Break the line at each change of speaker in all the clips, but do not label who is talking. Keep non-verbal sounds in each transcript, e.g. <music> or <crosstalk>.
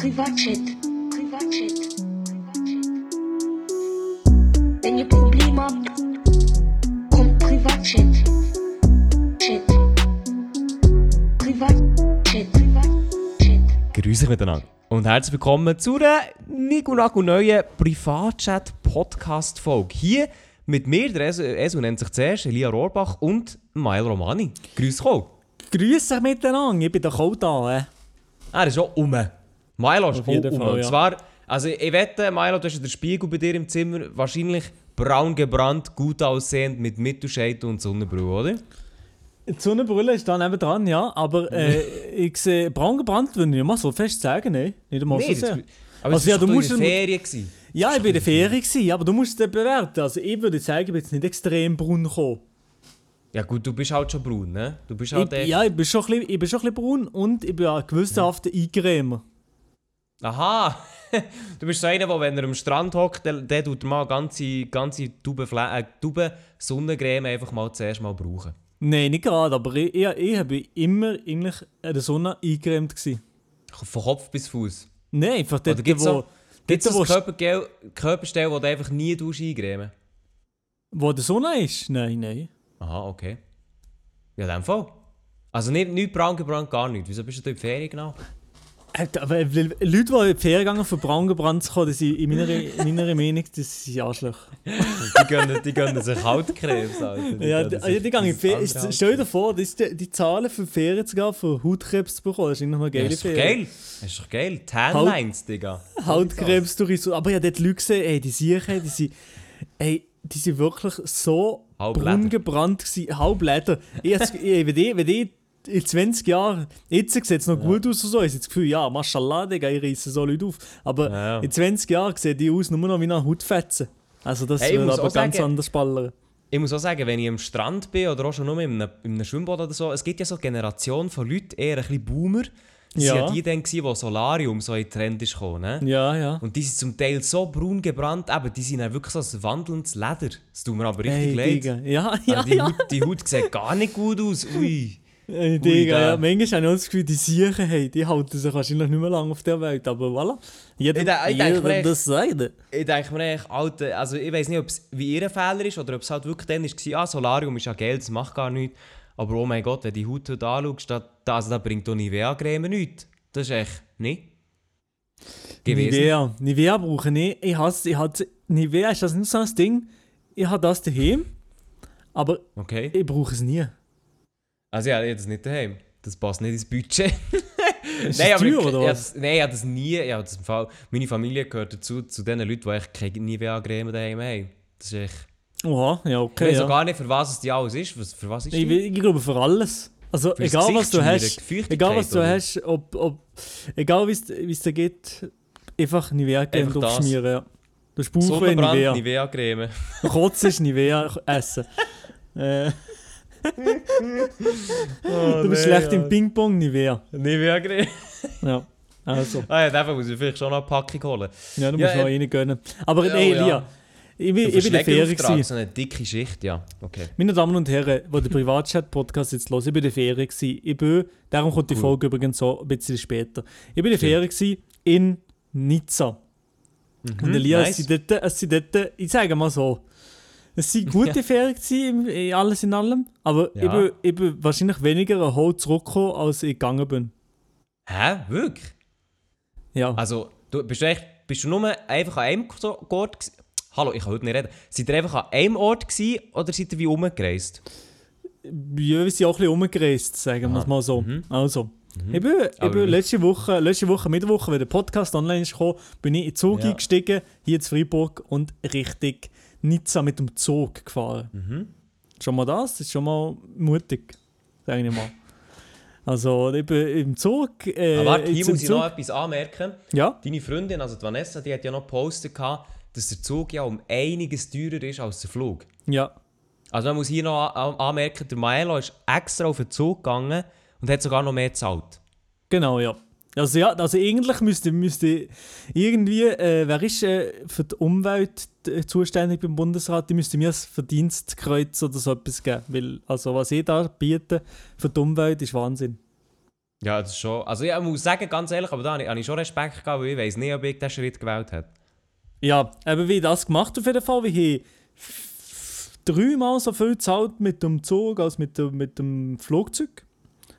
Privatchat. Privatchat. Wenn ihr Probleme habt, kommt Privatchat. Chat. Privatchat. Privatchat.
Grüße euch miteinander. Und herzlich willkommen zu einer Nigunagu neuen Privatchat-Podcast-Folge. Hier mit mir, der Esu, Esu nennt sich zuerst, Elia Rohrbach und Mael Romani. Grüß dich.
Grüß euch miteinander, ich bin doch auch da. Äh.
Er ist auch um. Milo ist um.
Fall,
Und
ja.
zwar, also ich wette, Milo, du hast ja den Spiegel bei dir im Zimmer wahrscheinlich braun gebrannt, gut aussehend, mit Mittelscheid und Sonnenbrille, oder?
Die Sonnenbrille ist da nebenan, ja, aber äh, <laughs> ich sehe braun gebrannt, würde ich nicht mal so fest sagen, ne? Nicht einmal so
das,
sehr.
aber
Also
es
ja, du musst
in der Ferien. Gewesen.
Ja, ich war in der Ferien, gewesen, aber du musst es bewerten. Also ich würde sagen, ich bin jetzt nicht extrem braun gekommen.
Ja gut, du bist halt schon braun, ne? Du bist halt
Ich,
echt...
ja, ich bin, schon ein bisschen, ich bin schon ein bisschen braun und ich bin auch gewissenhaft Eingrämer.
Aha! <laughs> du bist so einer, der, wenn er am Strand hockt, der, der tut mal ganze, ganze Tube, äh, Tube Sonnencreme einfach mal zuerst mal brauchen.
Nein, nicht gerade, aber ich, ich, ich habe immer eigentlich in der Sonne eingecremt. Gewesen.
Von Kopf bis Fuß.
Nein, einfach dort,
gibt's
wo,
Gibt es Körpergel, Körperstelle, wo du einfach nie eingremen?
wo die Sonne ist? Nein, nein.
Aha, okay. Ja, in dem Fall. Also nicht, nicht braun gebrannt, gar nicht. Wieso bist du da in die Ferien genau?
Alter, aber Leute, die in die Ferien gehen, für braun gebrannt zu kommen, die sind in meiner, in meiner Meinung das sind Arschlöcher.
Die gönnen, die gönnen sich Hautkrebs, Alter. Die
Ja, die,
sich-
ja, die gehen in Ferien. Stell dir vor, das die, die Zahlen für Ferien zu gehen, für Hautkrebs zu bekommen. Das ist eigentlich noch eine
Ja, ist doch geil. Das ist doch geil. Tanlines, Digga.
Hautkrebs durch so. Aber ja, dort Leute gesehen, ey, die Siechen, die sind, ey, die sind wirklich so braun gebrannt gewesen. Halbleder. Ich, ich, wenn ich, wenn ich in 20 Jahren, jetzt sieht es noch gut aus und so, ich habe das Gefühl, ja, mashallah, Digga, ich reisse so Leute auf. Aber
Ja, ja.
in 20 Jahren sehen die aus nur noch wie eine Hautfetzen. Also das
Hey,
wird aber ganz
sagen-
anders ballern.
Ich muss auch sagen, wenn ich am Strand bin oder auch schon nur in einem, in einem Schwimmbad oder so, es gibt ja so eine Generation von Leuten, eher ein bisschen Boomer. Das
Ja.
waren ja die dann, die Solarium so in den Trend ist gekommen. Ne?
Ja, ja.
Und die sind zum Teil so braun gebrannt, eben, die sind dann wirklich so ein wandelndes Leder. Das tut mir aber richtig
Hey,
leid.
Ja, ja,
Also die,
ja.
Haut, die Haut sieht gar nicht gut aus. Ui.
Ey, Digga, ja. Manchmal habe ich auch das Gefühl, die Siechen, hey, die halten sich wahrscheinlich nicht mehr lange auf der Welt. Aber voilà. Jeder,
Ich de- ich
jeder
echt-
das sagt.
Ich denke mir echt, Alter, also ich weiß nicht, ob es wie ihr Fehler ist oder ob es halt wirklich dann war, ah, Solarium ist ja Geld, das macht gar nichts. Aber oh mein Gott, wenn du die Haut heute anschaust, da, da, also da bringt auch Nivea-Creme nichts. Das ist echt nicht gewesen.
Nivea. Nivea brauche ich nicht. Ich hasse, ich hatte, Nivea ist das nicht so ein Ding. Ich habe das daheim, aber
Okay.
ich brauche es nie.
Also ja, ich habe das nicht daheim. Das passt nicht ins Budget.
Ist
Nein,
das
aber
teuer,
ich,
oder
ich,
was?
nein, ich habe das nie. Ich habe das im Fall, meine Familie gehört dazu, zu den Leuten, die echt keine Nivea-Creme daheim haben. Das ist echt...
Oha, ja,
Ich
okay.
weiß
Ja.
auch gar nicht, für was es die alles ist. Was, für was ist
Ich,
die?
ich glaube für alles. Also
Fürs
egal was du hast, egal was du
oder?
hast, ob, ob, egal wie es dir geht, einfach Nivea Creme
Einfach das.
durchschmieren. Ja. Du hast Bauchweh, Nivea.
Nivea-Creme.
Kotz ist Nivea essen. <laughs> äh, <laughs> du bist schlecht im Ping-Pong, Nivea.
Nivea-Creme. <laughs>
Ja, also.
Ah ja, dafür muss ich vielleicht schon noch eine Packung holen.
Ja, du
Ja,
musst noch
äh,
eine gönnen. Aber
ja,
nee,
ja.
Lia, ich bin, ich bin in der Ferien. gewesen.
so eine dicke Schicht, ja. Okay.
Meine Damen und Herren, die den Privatchat-Podcast jetzt hören, ich bin in der Ferien. Ich bin, darum kommt die
Cool.
Folge übrigens so ein bisschen später. Ich bin in der Ferien in Nizza. Und Elia,
Mhm, nice.
es sind dort, es sind dort, ich sage mal so, es sind gute <laughs> Ferien gewesen, in alles in allem, aber ich,
Ja.
bin, ich bin wahrscheinlich weniger erholt zurückgekommen, als ich gegangen bin.
Hä? Wirklich?
Ja.
Also, du, bist, du echt, bist du nur einfach an einem Ort gewesen? Hallo, ich kann heute nicht reden. Seid ihr einfach an einem Ort gewesen oder seid ihr wie umgereist?
Ja, wir sind auch ein bisschen rumgereist, sagen wir es mal so. Also, ich bin, ich bin letzte Woche, letzte Woche Mittwoch, wenn der Podcast online ist gekommen, bin ich in den Zug
Ja.
eingestiegen, hier zu Freiburg und Richtung Nizza mit dem Zug gefahren.
Mhm.
Schon mal das, das ist schon mal mutig, sage ich mal. Also, bin im Zug. Äh,
Aber warte, hier muss ich
Zug-
noch etwas anmerken.
Ja,
Deine Freundin, also die Vanessa, die hat ja noch gepostet, dass der Zug ja um einiges teurer ist als der Flug.
ja.
Also man muss hier noch an- an- anmerken, der Maelo ist extra auf den Zug gegangen und hat sogar noch mehr gezahlt.
Genau, ja. Also ja, also eigentlich müsste, müsste irgendwie, äh, wer ist äh, für die Umwelt äh, zuständig beim Bundesrat, die müsste mir das Verdienstkreuz oder so etwas geben. Weil, also was ich da biete für die Umwelt, ist Wahnsinn.
Ja, das ist schon. Also ja, ich muss sagen, ganz ehrlich, aber da habe ich, habe ich schon Respekt gehabt, weil ich weiß nicht, ob ich diesen Schritt gewählt hätte.
Ja, eben wie das gemacht auf jeden Fall. F- dreimal so viel gezahlt mit dem Zug als mit dem, mit dem Flugzeug.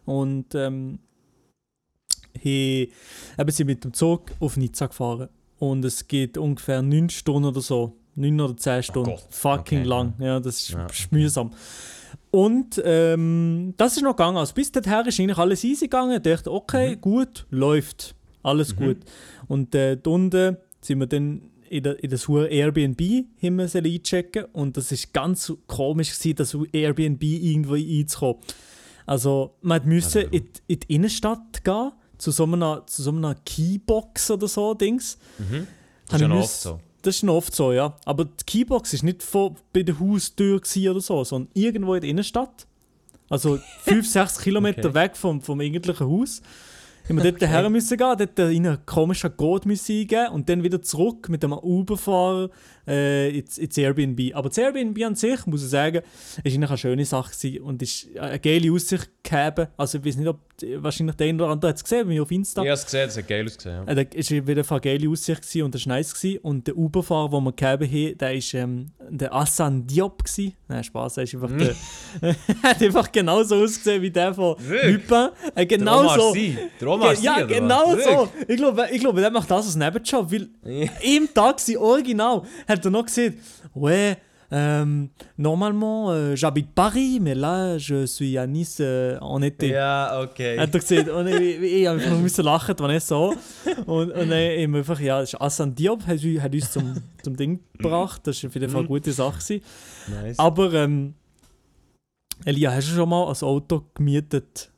Und ähm, haben, eben sind mit dem Zug auf Nizza gefahren. Und es geht ungefähr 9 Stunden oder so. 9 oder 10 Stunden.
Gott.
Fucking
Okay,
lang. Ja, das ist
Ja,
mühsam. Und ähm, das ist noch gegangen. Also bis dahin ist eigentlich alles easy gegangen. Ich dachte, okay,
Mhm.
gut, läuft. Alles gut. Und äh, da unten sind wir dann in, der, in das hohe Airbnb haben wir einchecken und das ist ganz komisch gewesen, das Airbnb irgendwo einzukommen. Also man musste
Also-
in, in die Innenstadt gehen, zu so einer, zu so einer Keybox oder so Dings.
Mhm. Das ist ja
ich
oft so.
Das ist noch oft so, ja. Aber die Keybox ist nicht vor, bei der Haustür oder so, sondern irgendwo in der Innenstadt. Also <laughs> 5, 6 Kilometer
Okay.
weg vom, vom eigentlichen Haus. Haben wir dort her müssen gehen, dort in einen komischen Code müssen eingeben und dann wieder zurück mit einem Uber-Fahrer äh, ins, ins Airbnb. Aber das Airbnb an sich, muss ich sagen, ist eigentlich eine schöne Sache gewesen und ist eine geile Aussicht gehabt. Also ich weiß nicht, ob wahrscheinlich der eine oder andere hat es gesehen, bei mir auf Insta.
Ich habe es gesehen, das hat geil ausgesehen. Ja.
Das war wieder eine geile Aussicht gewesen und das war nice. Gewesen. Und der Uber-Fahrer, den wir gegeben haben, der war ähm, der Assan Diop. Gewesen. Nein, Spaß, er ist einfach der. <laughs> er hat einfach genauso ausgesehen wie der von? Lupin. Äh,
Der
genau
Omar
so.
Der Omar Sy,
ja, genau so. Ich glaube, ich glaube, der macht das als Nebenjob, weil im Taxi original hat er noch gesagt, ouais, euh, normalement euh, j'habite Paris, mais là je suis à Nice euh, en été.
Ja, okay.
Hat er gesagt, und ich, ich habe einfach müssen lachen, wenn er so. Und, und dann wir einfach, ja, das ist Assan Diop hat, uns- hat uns zum, zum Ding gebracht. Das war auf jeden Fall eine gute Sache. Gewesen.
nice.
Aber, ähm, Elia, hast du schon mal ein Auto gemietet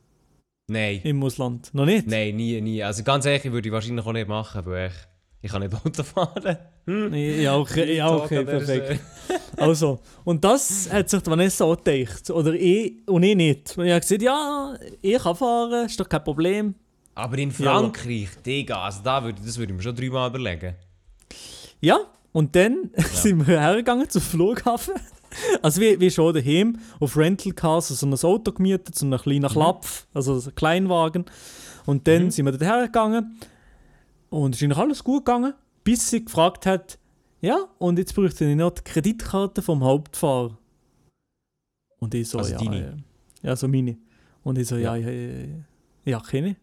Nein.
im Ausland? Noch nicht?
Nein, nie, nie. Also ganz ehrlich, würde ich wahrscheinlich auch nicht machen, weil ich, ich kann nicht Auto fahren.
Ja, okay, ja, okay perfekt. Also, und das hat sich die Vanessa auch gedacht. Oder ich und ich nicht. Und ich habe gesagt, ja, ich kann fahren, ist doch kein Problem.
Aber in Frankreich, Digga, also da würde, das würde ich mir schon dreimal überlegen.
Ja, und dann <laughs> sind wir hergegangen zum Flughafen. Also wie, wie schon daheim, auf Rental Cars, also ein Auto gemietet, so einen kleinen Klapf, also so einen Kleinwagen. Und dann sind wir dort hergegangen und es ist eigentlich alles gut gegangen, bis sie gefragt hat, ja, und jetzt bräuchte ich noch die Kreditkarte vom Hauptfahrer. Und ich so,
Also
ja,
deine?
ja, ja, so meine. Und ich so, ja, ja, ja, ja, keine.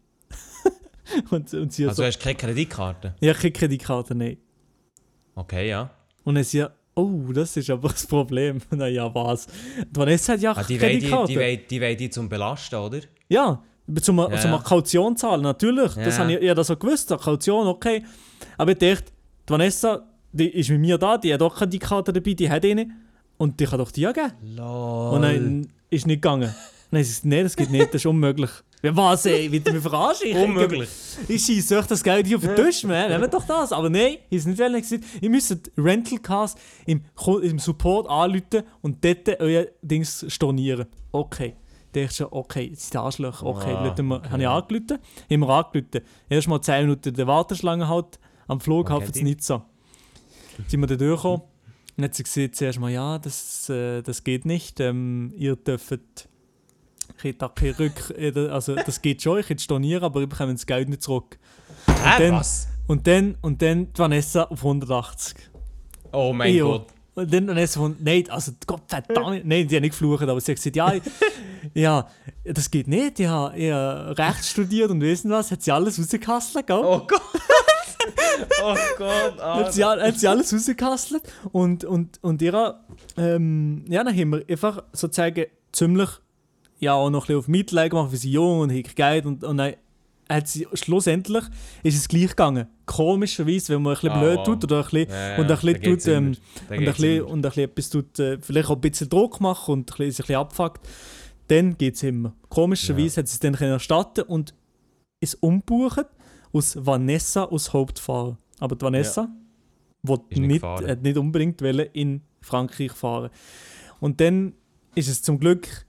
<laughs> und, und sie
Also
so,
hast du keine Kreditkarte?
ja, keine Kreditkarte, nein.
Okay, ja.
Und dann sie, oh, das ist aber das Problem. <laughs> naja, was? Die Vanessa hat ja
Ah, die wollen die,
Kreditkarte.
die, wollen- die, wollen die zum Belasten, oder?
Ja, zum,
Ja,
zum
ja.
Kaution zahlen, natürlich. Das
Ja.
habe ich, ich hab das so gewusst, eine Kaution, okay. Aber ich dachte, die Vanessa, die ist mit mir da, die hat auch keine Karte dabei, die hat eine. Und die kann doch die ja geben.
Lol.
Und dann ist nicht gegangen. Nein, sie sagt, nee, das geht nicht, das ist unmöglich. <laughs> Ja, was, ey, wie du mich verarschen? Ich- <laughs>
Unmöglich.
Ich schieße euch das Geld hier auf den Tisch, man. Nehmen doch das. Aber nein, ich nicht wollen. gesagt, Ihr müsst Rental Cars im, im Support anrufen und dort euer Dings stornieren. Okay. Da dachte ich schon, okay, jetzt sind die Arschlöcher. Okay,
Ah,
wir,
okay.
habe ich angerufen. Haben wir angerufen. Erst mal 10 Minuten in der Warteschlange halt am Flughafen zu Nizza. Sind wir da durchgekommen. Und dann hat sie gesagt, zuerst mal, ja, das, äh, das geht nicht. Ähm, ihr dürft Rück... äh, Also, das geht schon, ich hätte stornieren, aber ich bekomme das Geld nicht zurück.
Hä,
dann-
was?
Und dann, und dann die Vanessa auf 180.
Oh mein
Ja.
Gott.
Und dann Vanessa von, nein, also Gott verdammt, <laughs> nein, die hat nicht geflucht, aber sie hat gesagt, ja, ja, das geht nicht, ich habe, ich habe Recht studiert und wissen was, hat sie alles rausgekastelt, gell?
Oh Gott. <laughs> oh Gott,
Hat sie, hat sie alles rausgekastelt und, und, und ihrer, ähm, ja, dann haben wir einfach sozusagen ziemlich, ja, auch noch ein bisschen auf Mitleid gemacht, weil sie jung und hat Geld und, und dann hat sie, schlussendlich ist es gleich gegangen. Komischerweise, wenn man ein bisschen
Ah,
blöd
wow.
tut oder ein bisschen,
Ja, ja,
und ein bisschen tut, ähm,
immer. Da
und ein
geht's
bisschen,
immer.
und ein bisschen etwas tut, äh, vielleicht auch ein bisschen Druck machen und ein bisschen, sich ein bisschen abfuckt, dann geht es immer. Komischerweise hat sie es dann erstatten und ist umbuchen aus Vanessa aus Hauptfahrer. Aber die Vanessa
Ist nicht
nicht, hat nicht unbedingt in Frankreich fahren. Und dann ist es zum Glück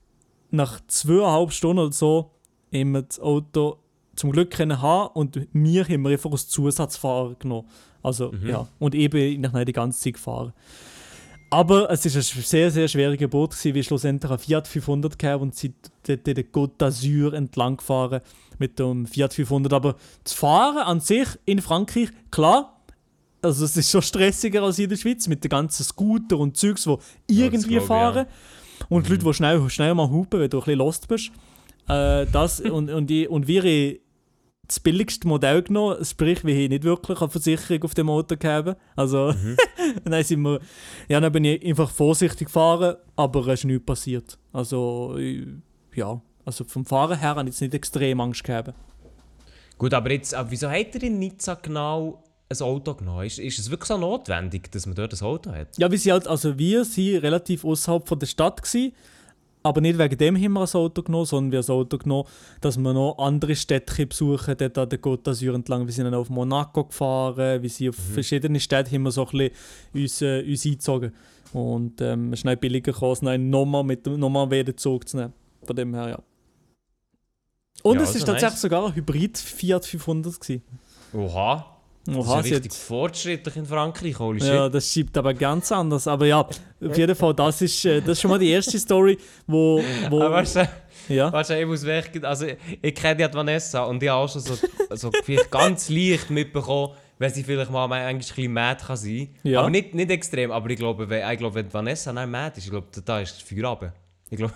nach zweieinhalb Stunden oder so immer das Auto zum Glück können haben und wir haben wir einfach als Zusatzfahrer genommen. Also
Mhm.
ja, und eben ich nicht die ganze Zeit gefahren. Aber es war ein sehr, sehr schweres Gebot, gewesen, wie schlussendlich ein Fiat 500 kam und sie dort den Côte d'Azur entlang gefahren mit dem Fiat 500. Aber das Fahren an sich in Frankreich, klar, also es ist schon stressiger als in der Schweiz mit den ganzen Scooter und Zeugs, die irgendwie
glaub ich,
fahren. Und Leute, die schnell, schnell mal hupen, wenn du ein bisschen lost bist. Äh, das, und, und, ich, und wir haben das billigste Modell genommen, sprich, wir haben nicht wirklich eine Versicherung auf dem Auto gehabt. Also, <laughs> dann sind wir, ja, dann bin ich einfach vorsichtig gefahren, aber es ist nichts passiert. Also, ja, also vom Fahren her habe ich jetzt nicht extrem Angst gehabt.
Gut, aber jetzt, aber wieso hat er in Nizza genau ein Auto genommen? Ist, ist es wirklich so notwendig, dass man dort ein Auto hat?
Ja, wir sind halt, also wir sind relativ außerhalb von der Stadt gewesen, aber nicht wegen dem haben wir ein Auto genommen, sondern wir haben ein Auto genommen, dass wir noch andere Städte besuchen, dort an der Côte d'Azur entlang. Wir sind dann auf Monaco gefahren, wir sind auf verschiedene Städte haben wir so ein bisschen uns, äh, uns eingezogen. Und ähm, es ist nicht billiger gekommen, als nochmal mit dem- nochmal wieder Zug zu nehmen. Von dem her, ja. Und
Ja,
es
also
ist tatsächlich
nice.
sogar ein Hybrid Fiat 500 gewesen.
Oha, das
Oha,
ist ja richtig fortschrittlich in Frankreich, holy shit.
Ja, das schiebt aber ganz anders. Aber ja, auf jeden Fall, das ist, äh, das ist schon mal die erste Story, wo. wo
Aber weißt du,
ja.
weißt du, ich muss weg, also ich, kenne ja die Vanessa und ich habe auch schon so, so vielleicht ganz leicht mitbekommen, wenn sie vielleicht mal eigentlich ein bisschen mad kann sein.
Ja.
Aber nicht, nicht extrem, aber ich glaube, wenn, ich glaube, wenn Vanessa nicht mad ist, ich glaube, da- ist runter. Ich glaube,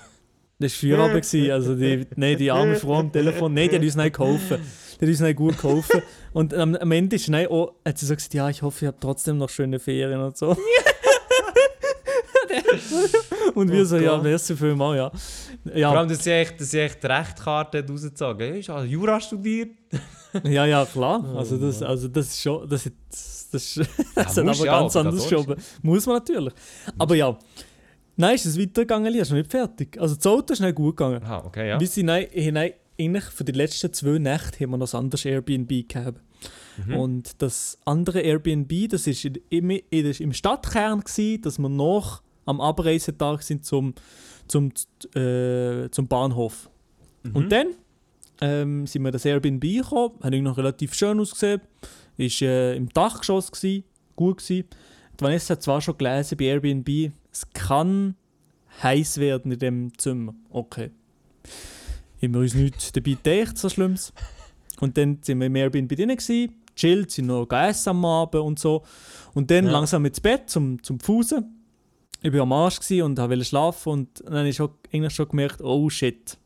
Das war Feierabend. Also die, nein, die arme Frau am Telefon, nein, die hat uns nicht geholfen. Hat uns nicht gut geholfen. Und am, am Ende ist nein, oh, hat sie so gesagt, ja, ich hoffe, ihr habt trotzdem noch schöne Ferien und so. <laughs> und wir
Oh
so, ja,
Gott.
merci vielmals, ja.
vor
Ja,
allem, dass sie echt, dass sie echt die Rechtkarte rausgezogen hat. Ich habe Jura studiert.
ja, ja, klar. Also das, also das ist schon, das, ist, das, ist, <laughs> das hat aber
ja,
ganz anders geschoben. Muss man natürlich. Aber ja, nein, ist es weitergegangen, Lia, ist noch nicht fertig. Also das Auto ist nicht gut gegangen.
Aha, okay, ja.
Sind nein, nein, eigentlich für die letzten zwei Nächte haben wir noch ein anderes Airbnb gehabt.
Mhm.
Und das andere Airbnb, das in, im, im Stadtkern gsi, dass wir noch am Abreisetag sind zum, zum, äh, zum Bahnhof.
Mhm.
Und dann ähm, sind wir in das Airbnb gekommen, hat irgendwie noch relativ schön ausgesehen, ist äh, im Dachgeschoss gsi, gut. Die Vanessa hat zwar schon gelesen bei Airbnb, es kann heiß werden in dem Zimmer. Okay. Haben wir uns nicht dabei gedacht, so Schlimmes. Und dann sind wir im Airbnb drin, gewesen, chillt, sind noch gegessen am Abend und so. Und dann
Ja.
langsam ins Bett zum, zum Fußen. Ich war am Arsch und wollte schlafen und dann habe ich schon, eigentlich schon gemerkt, oh shit.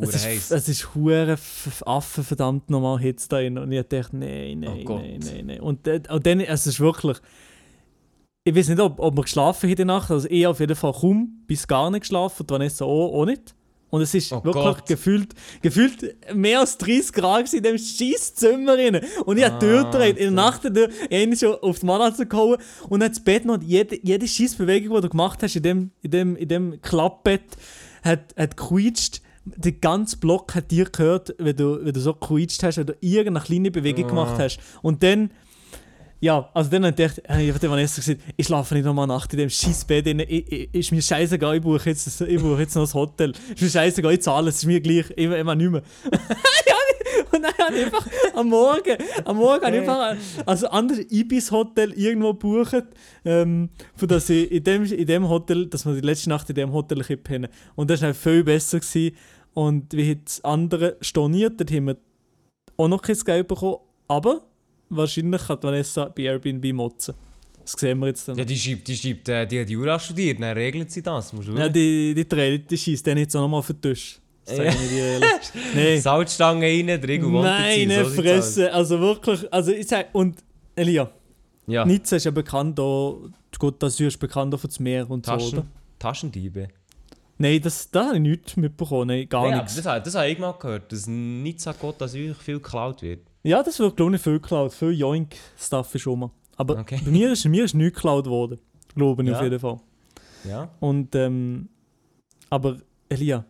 Es ist,
heiß.
es ist hure Affen verdammt nochmal Hitze da drin. Und ich dachte, nein, nein,
Oh
nein, nein, nein. Und, dann- und dann, es ist wirklich, ich weiß nicht, ob, ob wir geschlafen haben in der Nacht, also ich auf jeden Fall kaum bis gar nicht geschlafen, und Vanessa auch, auch nicht. Und es ist
Oh
wirklich
Gott.
gefühlt, gefühlt mehr als 30 Grad in dem scheiß Zimmer rein. Und ich habe
Ah,
die Tür gedreht, in der. Nacht durch, einen schon auf die Matratze gehauen und dann das Bett noch, jede, jede scheiß Bewegung, die du gemacht hast in dem, in dem, in dem Klappbett, hat, hat gequietscht. Der ganze Block hat dir gehört, wenn du, wenn du so gequietscht hast oder irgendeine kleine Bewegung
Ah.
gemacht hast. Und dann, ja, also dann habe ich gedacht, ich habe gesagt, ich schlafe nicht nochmal Nacht in dem scheiß Bett. Ich, ich, ist mir scheißegal, ich buche jetzt, ich buche jetzt noch das Hotel. Ist mir scheißegal, ich zahle, es ist mir gleich, ich, ich nicht mehr. <laughs> Und dann habe ich einfach am Morgen, am Morgen habe ich einfach ein- also anderes Ibis-Hotel irgendwo gebucht, ähm, für das ich in dem, in dem Hotel, dass wir die letzte Nacht in dem Hotel kippen. Und das war viel besser. Gewesen. Und wie hat das andere storniert, dort haben wir auch noch kein Geld bekommen, aber wahrscheinlich hat Vanessa bei Airbnb motzen. Das sehen wir jetzt dann.
Ja, die schreibt, die schreibt, äh, die hat Jura studiert, dann regelt sie das. Musst du
Ja, die, die Träne, die schießt dann jetzt auch nochmal auf den Tisch. Das sage ich dir ehrlich. <laughs> Nein.
Salzstange rein, der Ego
Meine Fresse, also wirklich, also ich sag, und Elia,
Ja,
Nizza ist ja bekannt, auch, die Côte d'Azur ist bekannt für das Meer und so,
Taschen,
oder?
Taschendiebe.
Nein, das, da habe ich nichts mitbekommen, nein, gar
Ja,
nichts.
das, habe- das habe ich mal gehört, dass Nizza Gott Asyl viel geklaut wird.
Ja, das wird glaube ich viel geklaut, viel Joink-Stuff ist schon mal. Aber
Okay.
bei mir ist, mir ist nichts geklaut worden, glaube ich
Ja.
auf jeden Fall.
Ja.
Und, ähm, aber Elia,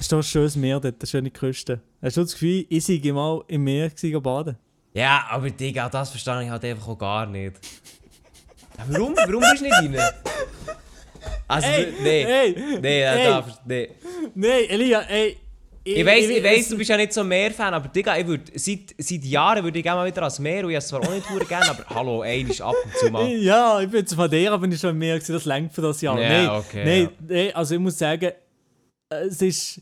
ist da ein schönes Meer dort, eine schöne Küste. Hast du das Gefühl, ich sei mal im Meer gewesen, baden?
Ja, aber Digga, das verstehe ich halt einfach auch gar nicht. Warum? Warum bist du nicht rein? Also, nee.
Hey,
Nee, da, da, nee.
Nein, Elia, ey,
Ich weiss, ich weiss, du bist ja nicht so Meer-Fan, aber Digga, ich würd, seit, seit Jahren würde ich gerne mal wieder ans Meer und ich es zwar auch nicht gerne, aber <laughs> hallo, einmal ab und zu mal. <laughs>
Ja, ich bin von der, bin ich schon mehr gewesen, das längt für das Jahr.
Ja,
nein,
okay,
nein,
ja.
nein, also ich muss sagen, es ist.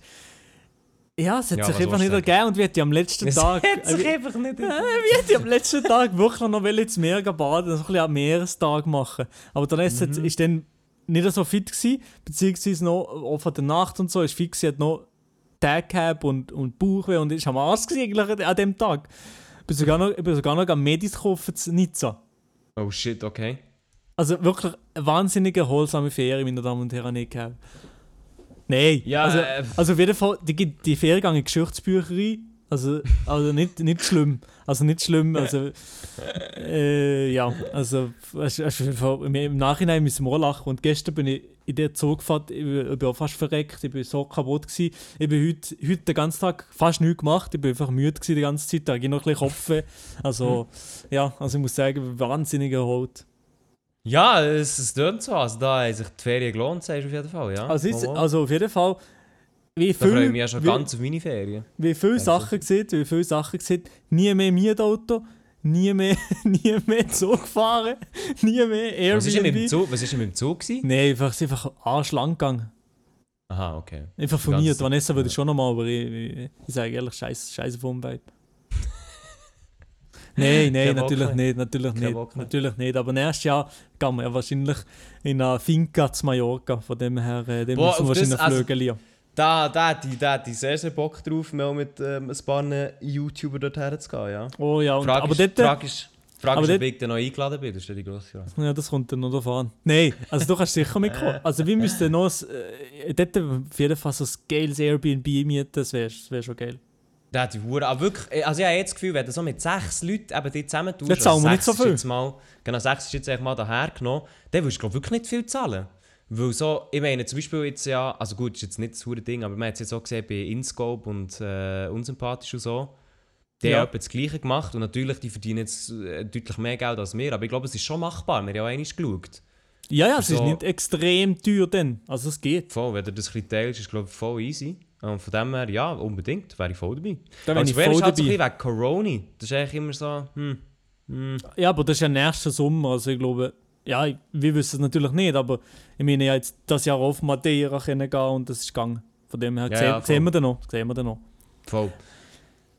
Ja, es hat
Ja,
sich einfach nicht ergeben und wir hätten am letzten <laughs>
Es
Tag.
hat sich
äh,
einfach nicht...
äh, wir hätten am letzten Tag wirklich noch ins Meer baden, so ein bisschen am Meerestag machen. Aber der Rest
Mhm.
hat- ist dann nicht so fit gewesen, beziehungsweise noch auch von der Nacht und so, ist fit gewesen, hat noch Tag gehabt und, und Bauchweh und ist am Arsch eigentlich an dem Tag. Ich bin sogar noch, ich bin sogar noch am Medis kaufen zu Nizza.
Oh shit, okay.
Also wirklich eine wahnsinnig erholsame Ferien, meine Damen und Herren, nicht gehabt. Nein,
Ja,
also,
äh,
also auf jeden Fall, die, die- die Feriengang in Geschichtsbücherei, also, also nicht, nicht schlimm, also nicht schlimm, also äh, ja, also Fall, im- im Nachhinein müssen wir auch lachen und gestern bin ich in der Zugfahrt, ich, bin- fast verreckt, ich bin so kaputt gewesen, ich bin heute, heute den ganzen Tag fast nichts gemacht, ich bin einfach müde gewesen die ganze Zeit, da habe ich noch ein bisschen Kopfweh, also ja, also ich muss sagen, ich bin wahnsinnig erholt.
Ja, es, es tönt so, also da haben sich die Ferien gelohnt, sagst du auf jeden Fall, ja.
Also, ist, also auf jeden Fall, wie
da freue ich
viel,
mich ja schon
wie,
ganz auf meine Ferien.
wie viele Sachen gesehen, wie viele Sachen gesehen, nie mehr Mietauto, nie mehr, <laughs> nie mehr Zug gefahren, nie mehr
Was ist denn mit dem
Airbnb.
Zug, was ist denn mit dem Zug gewesen?
Nein, einfach, es ist einfach arschlang gegangen.
Aha, okay.
Einfach von mir. Vanessa würde ich schon nochmal, aber ich, ich, ich sage ehrlich, scheiße, scheiße vom <laughs> Vibe. Nein, nein, natürlich nicht, natürlich
Kein
nicht, natürlich nicht. Aber nächstes Jahr gehen wir ja wahrscheinlich in eine Finca zu Mallorca. Von dem her, äh, dem
Boah,
müssen wir
auf das-
wahrscheinlich
also-. Da, da, ich- da ich sehr, sehr Bock drauf, mal mit ähm, ein paar YouTuber dorthin zu gehen, ja.
Oh ja, und, aber
ist,
dort...
Frage ist, Frage
aber
ist, ob ich dann noch eingeladen bin, das ist ja die grosse Frage.
Ja, das kommt dann noch an. Nein, also du kannst sicher mitkommen. <laughs> Also wir müssten noch äh, dort auf jeden Fall so ein geiles Airbnb mieten, das wäre wär schon geil.
Hätte ich Hure, aber wirklich, äh, also ich habe jetzt das Gefühl, wenn du so mit sechs Leuten eben die zusammen tust,
Jetzt zahlen wir nicht so viel.
Mal, genau, sechs ist jetzt mal daher genommen, dann würdest du glaub, wirklich nicht viel zahlen. Weil so, ich meine zum Beispiel jetzt ja, also gut, ist jetzt nicht das hure Ding, aber man hat es jetzt auch gesehen bei InScope und äh, Unsympathisch und so. Die
Ja.
haben das Gleiche gemacht und natürlich, die verdienen jetzt äh, deutlich mehr Geld als wir, aber ich glaube, es ist schon machbar, wir haben ja auch einmal geschaut.
Ja, ja, es ist nicht extrem teuer dann. Also es geht.
Voll, wenn du das ein teilst, ist glaube ich voll easy. Und von dem her, ja, unbedingt, wäre ich voll dabei.
Da
das
ich voll
ist halt so ein
dabei.
wegen Corona. Das ist eigentlich immer so, hm, hm.
Ja, aber das ist ja nächsten Sommer. Also ich glaube, ja, wir wissen es natürlich nicht, aber ich meine ja jetzt das Jahr auf Madeira können gehen und das ist gegangen. Von dem her
Ja,
sehen,
ja,
sehen wir dann noch. Sehen wir dann noch.
Voll.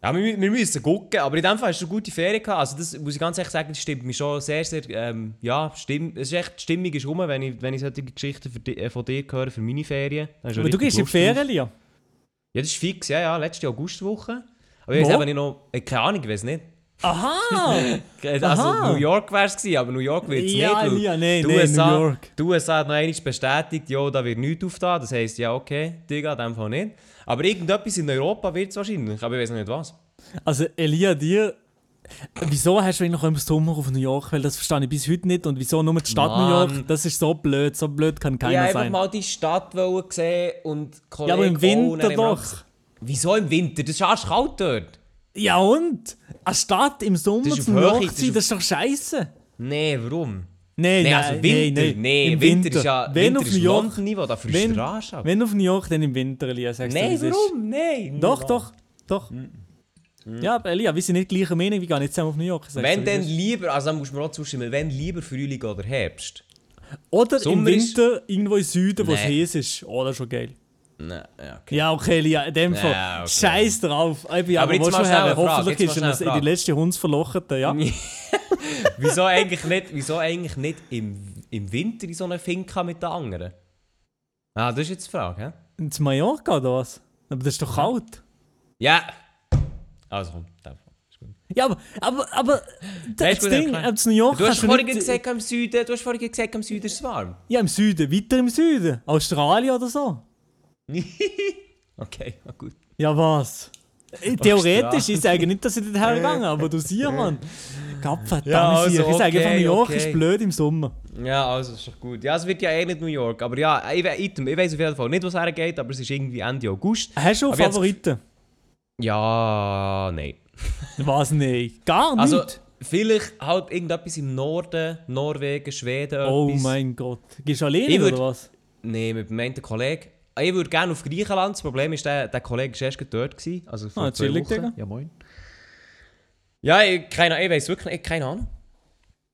Ja, wir, wir müssen gucken, aber in dem Fall hast du eine gute Ferien gehabt. Also das muss ich ganz ehrlich sagen, das stimmt mich schon sehr, sehr, ähm, ja, stimm, es ist echt, die Stimmung ist rum, wenn ich, wenn ich solche Geschichten für di- äh, von dir höre, für meine Ferien.
Aber du gehst in die. Ferien, Lia.
Ja, das ist fix, ja, ja, letzte Augustwoche. Aber ich weiß
Wo?
eben nicht noch, äh, keine Ahnung, ich weiß nicht.
Aha! <laughs>
Also
Aha.
New York wäre es gewesen, aber New York wird es
ja,
nicht.
Lia, nein,
die
nein,
USA,
New York.
Die USA hat noch einmal bestätigt, ja, da wird nichts aufgetan. Das heisst, ja, okay, Digga, in dem Fall nicht. Aber irgendetwas in Europa wird es wahrscheinlich, aber ich weiß noch nicht was.
Also Elia, dir... Wieso hast du eigentlich noch immer Sommer auf New York? Weil das verstehe ich bis heute nicht. Und wieso nur die Stadt New
Mann.
York? Das ist so blöd. So blöd kann
Ich
keiner
wollte einfach
sein.
mal die Stadt sehen und Kollegen
Ja, aber im Winter doch.
Wieso im Winter? Das ist arschkalt dort.
Ja und? Eine Stadt im Sommer
Das ist
zu
auf
New
Höhe, das
sein,
ist
das ist doch scheiße.
Nee, warum?
Nein,
Nee,
nein,
also Winter,
nein,
nee,
Im
Winter, ist ja
Wenn
Winter
auf
ist
New York,
London-Niveau, da
wenn,
der Arsch ab.
wenn auf New York, dann im Winter, Elia, sagst du,
Nee,
wie es ist.
warum? Nein.
Doch, doch, doch. Ja, aber Elia, wir sind nicht gleicher Meinung, wir gehen nicht zusammen auf New York.
Wenn dann
ist.
lieber, also dann musst du mir auch zustimmen, wenn lieber Frühling oder Herbst.
Oder im
Sommer ist-
Winter irgendwo im Süden, wo es heiß ist. Oh, das ist schon geil.
Nein, ja, okay.
Ja, okay, Elia, in dem Fall.
Ja, okay.
Scheiß drauf. Ich bin
Aber
aber,
jetzt
schon her. Hoffentlich
jetzt
ist
schnell
in die letzte Hundsverlochete, ja. <laughs>
wieso eigentlich nicht, wieso eigentlich nicht im, im Winter in so einer Finca mit den anderen? Ah, das ist jetzt die Frage, hä?
Ins Mallorca oder was? Aber das ist doch kalt.
Ja. Also komm, in gut.
Ja, aber, aber, aber
Nein,
das
gut,
Ding, ab New York
Du hast vorhin
nicht-
gesagt, im Süden, du hast vorhin gesagt, im Süden ist es warm.
Ja, im Süden, weiter im Süden. Australien oder so. <laughs>
okay, na gut.
Ja, was? Äh, Theoretisch, ich sage nicht, dass ich dort hergegangen <laughs> aber du siehst, Mann. Gottverdammt,
Ja, also,
ich sage einfach,
okay,
New York
okay.
ist blöd im Sommer.
Ja, also ist doch gut. Ja, es wird ja eh nicht New York, aber ja, ich, Item, ich weiß auf jeden Fall nicht, was hergeht, aber es ist irgendwie Ende August.
Hast du
Aber jetzt-
Favoriten?
Ja, nein. <laughs>
Was nicht? Gar nicht?
Also, vielleicht halt irgendetwas im Norden, Norwegen, Schweden.
oh
etwas.
mein Gott. Gehst du alleine
Ich würd-
oder was?
Nee, mit meinem Kollegen. Ich würde gerne auf Griechenland. Das Problem ist, der, der Kollege war erst dort. Gewesen, also vor
Ah,
zwei Wochen.
Digga.
Ja, moin. Ja, ich, keine, ich weiß wirklich ich, keine Ahnung.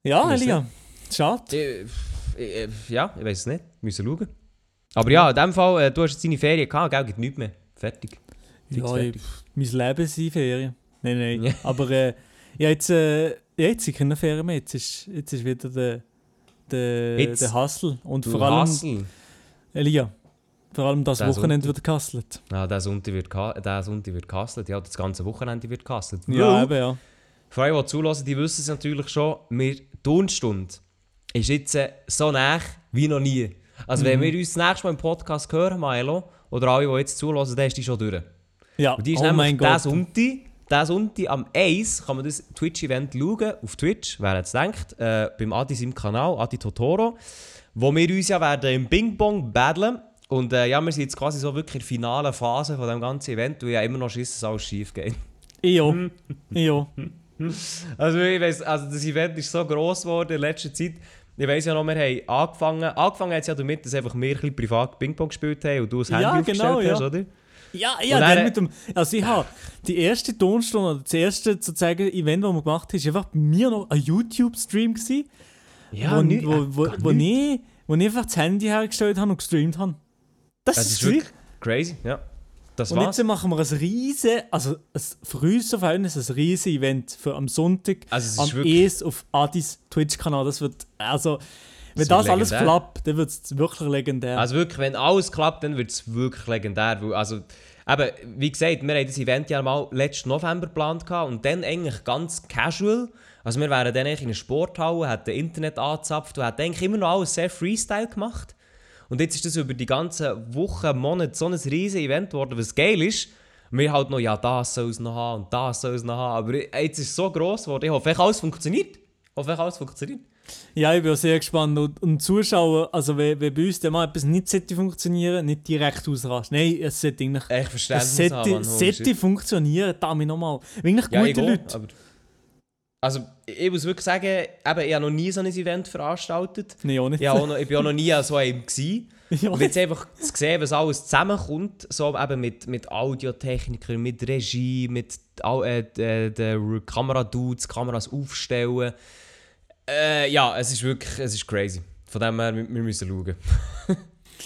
Ja, Elia. Schade.
Ich, ja, ich weiß es nicht. Wir müssen schauen. Aber ja, in dem Fall, äh, du hast jetzt deine Ferien gehabt, gell? Gibt nichts mehr. Fertig.
Ja,
fertig.
mein Leben sind Ferien. Nein, nein.
Ja.
Aber äh, ja, jetzt, äh, ja, jetzt sind keine Ferien mehr. Jetzt ist, jetzt ist wieder der, der,
Jetzt.
der Hustle. Und
Du
vor allem,
Hassel.
Elia, vor allem das
Der
Wochenende
Sonntag.
wird gehustelt.
Ja, der Sonntag wird, der Sonntag wird gehustelt. Ja, das ganze Wochenende wird gehustelt.
Ja,
Weil-
eben, ja.
Für alle, die zulassen, die wissen es natürlich schon, wir Turnstunde ist jetzt äh, so nah wie noch nie. Also wenn
Mhm.
wir uns das nächste Mal im Podcast hören, Milo, oder alle, die jetzt zulassen, dann ist die schon durch.
Ja,
Und die ist
oh
nämlich
mein
der
Gott.
Sonntag, der Sonntag am 1 kann man das Twitch-Event schauen, auf Twitch, wer jetzt denkt, äh, beim Adi im Kanal, Adi Totoro, wo wir uns ja werden im Bing Bong battlen. Und äh, ja, wir sind jetzt quasi so wirklich in der finalen Phase von dem ganzen Event, wo ja immer noch schiss, dass alles schief geht.
Ja, ja. <laughs>
Also ich weiss, also das Event ist so gross geworden in letzter Zeit. Ich weiss ja noch, wir haben angefangen, angefangen hat es ja damit, dass einfach wir ein bisschen privat Ping-Pong gespielt haben und du das
Ja,
Handy
genau,
aufgestellt hast,
ja.
oder?
Ja, ja, dann
dann-
mit dem. Also, ich habe die erste Tonstunde, das erste sozusagen Event, das wir gemacht haben, ist einfach bei mir noch ein YouTube-Stream. gewesen,
Ja,
wo,
nicht-
wo, wo, wo,
nicht.
ich, wo ich einfach das Handy hergestellt habe und gestreamt habe. Das,
Das
ist
ist
gewesen.
wirklich crazy, ja. Das
Und
war's.
jetzt machen wir ein riesen, also ein, für uns auf jeden Fall ein riesen Event für am Sonntag
Also es ist
am
wirklich-
ES auf Adis Twitch-Kanal. Das wird, also, wenn
wird
das, alles
legendär.
klappt, dann wird es wirklich legendär.
Also wirklich, wenn alles klappt, dann wird es wirklich legendär. Weil, also, eben, wie gesagt, wir haben das Event ja mal letzten November geplant und dann eigentlich ganz casual. Also wir wären dann eigentlich in einer Sporthalle, hätten Internet angezapft und hätten eigentlich immer noch alles sehr Freestyle gemacht. Und jetzt ist das über die ganzen Wochen, Monate so ein riesiges Event geworden, was geil ist. Und wir halt noch, ja, das soll es noch haben und das soll es noch haben. Aber jetzt ist es so gross geworden. Ich hoffe, alles funktioniert. Ich hoffe, alles funktioniert.
Ja, ich bin auch sehr gespannt. Und, und Zuschauer, also wenn, wenn bei uns dann mal etwas nicht sollte funktionieren, nicht direkt ausrasten. Nein, es sollte eigentlich...
Echt
Es
Verständnis
sollte,
haben,
sollte funktionieren, damit nochmal.
Ja,
gute
ich auch,
Leute.
Also, ich muss wirklich sagen, eben, ich habe noch nie so ein Event veranstaltet.
Nein, auch nicht.
Ich, habe auch noch, ich bin auch noch nie an so einem gewesen. <laughs>
Ja.
Und jetzt einfach zu sehen, was alles zusammenkommt, so eben mit, mit Audiotechnikern, mit Regie, mit äh, den Kameradudes, Kameras aufstellen. Äh, ja, es ist wirklich es ist crazy. Von dem her, wir, wir müssen schauen. <laughs>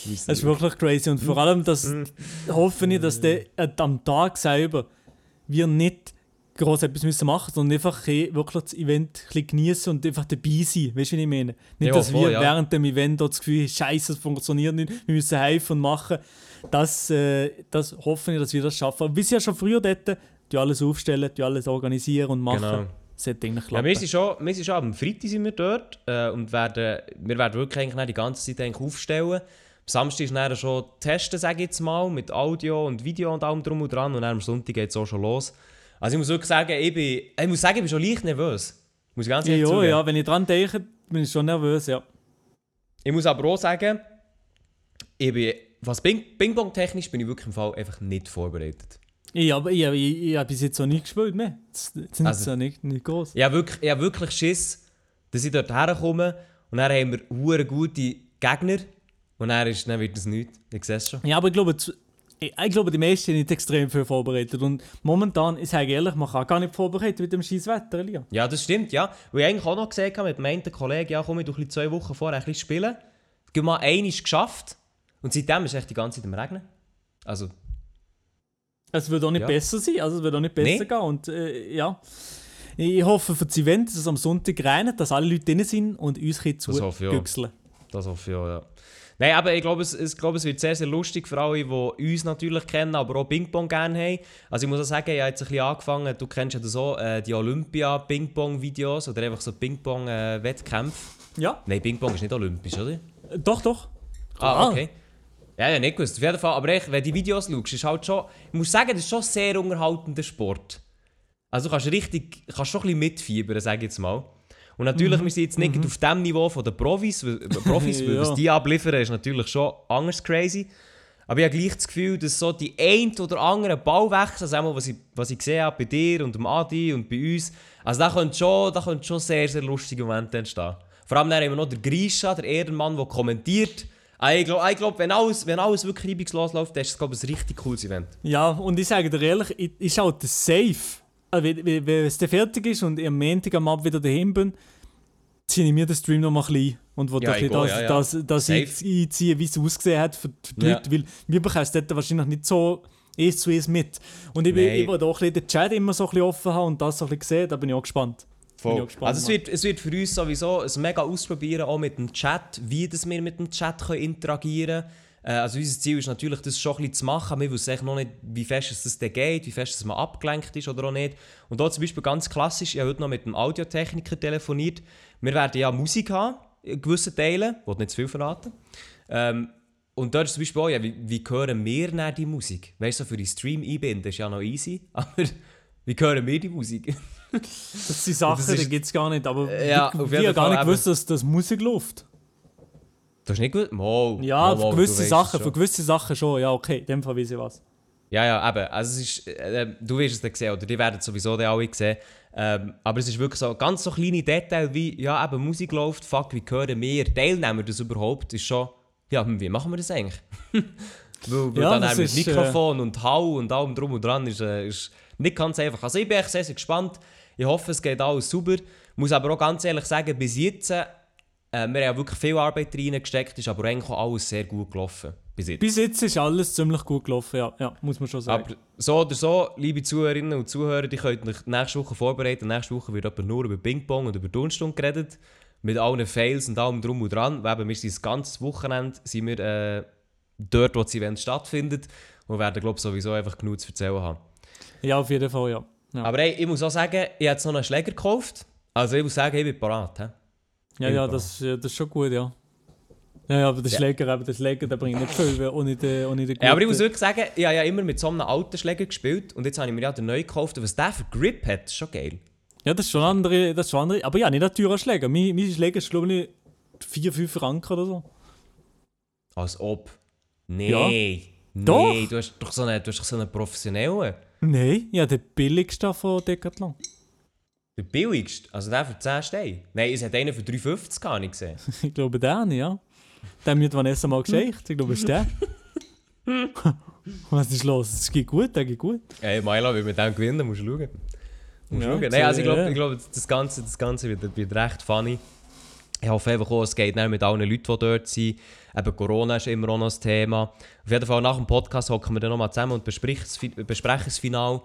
Das ist wirklich crazy. Und vor allem, dass, hoffe ich, dass der äh, am Tag selber wir nicht groß etwas müssen machen, sondern einfach eh wirklich das Event ein genießen und einfach dabei sein. Weißt du, was ich meine? Nicht,
Ja,
dass
voll,
wir
ja.
während dem Event das Gefühl haben, Scheiße, es funktioniert nicht, wir müssen helfen und machen. Das, äh, das hoffe ich, dass wir das schaffen. Aber wir sind ja schon früher dort, die alles aufstellen, die alles organisieren und machen.
Genau.
Das sollte eigentlich
Ja,
klappen.
wir sind schon, wir sind schon am Freitag sind wir dort äh, und werden, wir werden wirklich eigentlich die ganze Zeit eigentlich aufstellen. Am Samstag ist dann schon testen, sage ich jetzt mal, mit Audio und Video und allem drum und dran und dann am Sonntag geht es auch schon los. Also ich muss wirklich sagen, ich bin, ich muss sagen, ich bin schon leicht nervös. Muss ich ganz ehrlich
ja,
zugeben.
ja, wenn ich dran denke, bin ich schon nervös, ja.
Ich muss aber auch sagen, ich bin, was Ping- Ping-Pong-technisch bin ich wirklich im Fall einfach nicht vorbereitet.
Ich, aber ich, ich, ich habe bis jetzt noch nie gespielt mehr. Das, das
Also-
ja nicht, nicht groß.
Ich habe wirklich, ich habe wirklich Schiss, dass ich dort herkomme und dann haben wir gute Gegner und dann, ist, dann wird es nichts. Ich sehe es schon.
Ja, aber ich glaube, ich, ich glaube, die meisten sind nicht extrem viel vorbereitet. Und momentan, ich sage ehrlich, man kann gar nicht vorbereitet mit dem scheiß Wetter, Elia.
Ja, das stimmt, ja. Weil ich eigentlich auch noch gesehen habe mit meinem Kollegen, ja komm, ich ein zwei Wochen vorher ein bisschen spielen. Ich habe mal einmal geschafft und seitdem ist es echt die ganze Zeit im Regnen. Also,
Es wird auch nicht
Ja.
besser sein, also es wird auch nicht besser
Nee.
gehen. Und äh, ja, ich hoffe für das Event, dass es am Sonntag regnet, dass alle Leute drin sind und uns ein
Das hoffe ich auch. das hoffe ich auch, ja. Nein, aber ich glaube, es, ich glaube, es wird sehr, sehr lustig für alle, die uns natürlich kennen, aber auch Ping-Pong gerne haben. Also ich muss auch sagen, ich habe jetzt ein bisschen angefangen, du kennst ja so äh, die Olympia-Ping-Pong-Videos oder einfach so Ping-Pong-Wettkämpfe.
Ja,
Nein, Ping-Pong ist nicht olympisch, oder?
äh, doch, doch.
Ah,
Ah.
okay. Ja, ja, nicht gewusst. Auf jeden Fall. Aber echt, wenn du die Videos schaust, ist halt schon... Ich muss sagen, das ist schon ein sehr unterhaltender Sport. Also du kannst richtig... kannst schon ein bisschen mitfiebern, sage ich jetzt mal. Und natürlich, wir sind jetzt nicht auf dem Niveau von den Profis, weil- äh, Profis <laughs> weil
Ja.
was die abliefern, ist natürlich schon anders crazy. Aber ich habe gleich das Gefühl, dass so die ein oder andere Ballwechsel, also einmal, was ich, was ich gesehen habe bei dir und dem Adi und bei uns, also da könnte schon, da könnte schon sehr, sehr lustige Momente entstehen. Vor allem dann haben wir noch den Grisha, der Ehrenmann, der kommentiert. Ah, Ich glaube, ich glaub, wenn, alles, wenn alles wirklich reibungslos läuft, dann ist es, glaube ich, ein richtig cooles Event.
Ja, und ich sage dir ehrlich, ich, ich schaue das safe. Wenn, wenn, wenn es dann fertig ist und ich am Montag am Abend wieder daheim bin, ziehe ich mir den Stream noch mal ein bisschen und will
Ja,
ein bisschen das,
ja, ja.
das, das einziehen, wie es ausgesehen hat für die
Ja.
Leute, weil wir bekommen es dort wahrscheinlich nicht so eins zu eins mit. Und ich, will- auch ein bisschen den Chat immer so ein bisschen offen haben und das so ein bisschen sehen, da bin ich auch gespannt. Auch gespannt,
also es wird, es wird für uns sowieso ein mega Ausprobieren, auch mit dem Chat, wie das wir mit dem Chat können interagieren können. Äh, also unser Ziel ist natürlich, das schon ein bisschen zu machen. Wir wissen noch nicht, wie fest es das geht, wie fest es man abgelenkt ist oder auch nicht. Und da zum Beispiel ganz klassisch, ich habe heute noch mit einem Audiotechniker telefoniert. Wir werden ja Musik haben, in gewissen Teilen, ich will nicht zu viel verraten. Ähm, und dort ist zum Beispiel auch, ja, wie, wie hören wir dann die Musik? Weißt du, für die Stream einbinden ist ja noch easy, <laughs> aber wie hören wir die Musik?
Das sind Sachen,
das ist-
die gibt es gar nicht, aber
Ja,
ich,
auf
ich
jeden
habe gar
Fall
nicht gewusst, dass das Musik läuft.
Du hast nicht gut? Mo,
Ja,
mo, du
gewisse Sachen, für
schon.
gewisse Sachen schon, ja okay, in dem Fall weiß ich was.
Ja, ja, eben. Also es ist, äh, du wirst es dann sehen, oder die werden es sowieso dann alle sehen. Ähm, aber es ist wirklich so ganz so kleine Details wie, ja, eben Musik läuft, fuck, wie hören wir, teilnehmen wir das überhaupt, ist schon, ja, wie machen wir das eigentlich? <laughs> weil weil
Ja,
dann
das
mit
ist, äh,
Mikrofon und Hall und allem drum und dran ist, äh, ist nicht ganz einfach. Also ich bin echt sehr, sehr gespannt. Ich hoffe, es geht alles super. Muss aber auch ganz ehrlich sagen, bis jetzt, äh, wir haben wirklich viel Arbeit reingesteckt, ist aber eigentlich auch alles sehr gut gelaufen. Bis jetzt.
Bis jetzt ist alles ziemlich gut gelaufen, ja, ja muss man schon sagen.
Aber so oder so, liebe Zuhörerinnen und Zuhörer, die könnt euch nächste Woche vorbereiten. Nächste Woche wird aber nur über Ping-Pong und über Turnstunde geredet. Mit allen Fails und allem drum und dran. Weil wir sind das ganze Wochenende sind wir, äh, dort, wo das Event stattfindet. Und werden, glaube ich, sowieso einfach genug zu erzählen haben.
ja, auf jeden Fall, ja. ja.
Aber hey, ich muss auch sagen, ich habe jetzt noch einen Schläger gekauft. Also ich muss sagen, ich bin parat. hä?
Ja, ja, das, das ist schon gut, ja. Ja, ja aber der
Ja.
Schläger, eben, der Schläger, der bringt nicht viel, weil ohne den, ohne den
Ja, aber ich muss wirklich sagen, ich habe ja immer mit so einem alten Schläger gespielt. Und jetzt habe ich mir ja den neu gekauft. Was der für Grip hat, ist schon geil.
Ja, das ist schon andere, das ist schon andere. Aber ja, nicht ein teurer Schläger. Mein, mein Schläger ist, glaube ich, 4, 5 Franken oder so.
Als ob. Nee.
Ja.
Nee,
Doch.
du hast doch so einen, du hast doch so einen professionellen.
Nein, ja, der billigste von Decathlon.
Der billigste. Also der für 10 Steine. Nein, es hat einen für 3,50 gar nicht gesehen.
Ich glaube, nicht, ja. Mir die Vanessa mal geschickt. Ich glaube, es ist der. Was ist los? Es geht gut, der geht gut.
Ey, Milo, wie mit dem gewinnen, musst du schauen. Musst
Ja,
schauen. Nein, also ich glaube,
ja.
ich das Ganze, das Ganze wird, wird recht funny. Ich hoffe einfach auch, es geht nicht mit allen Leuten, die dort sind. Eben Corona ist immer auch noch ein Thema. Auf jeden Fall nach dem Podcast hocken wir dann nochmal zusammen und besprechen das, Fi- besprechen das Final.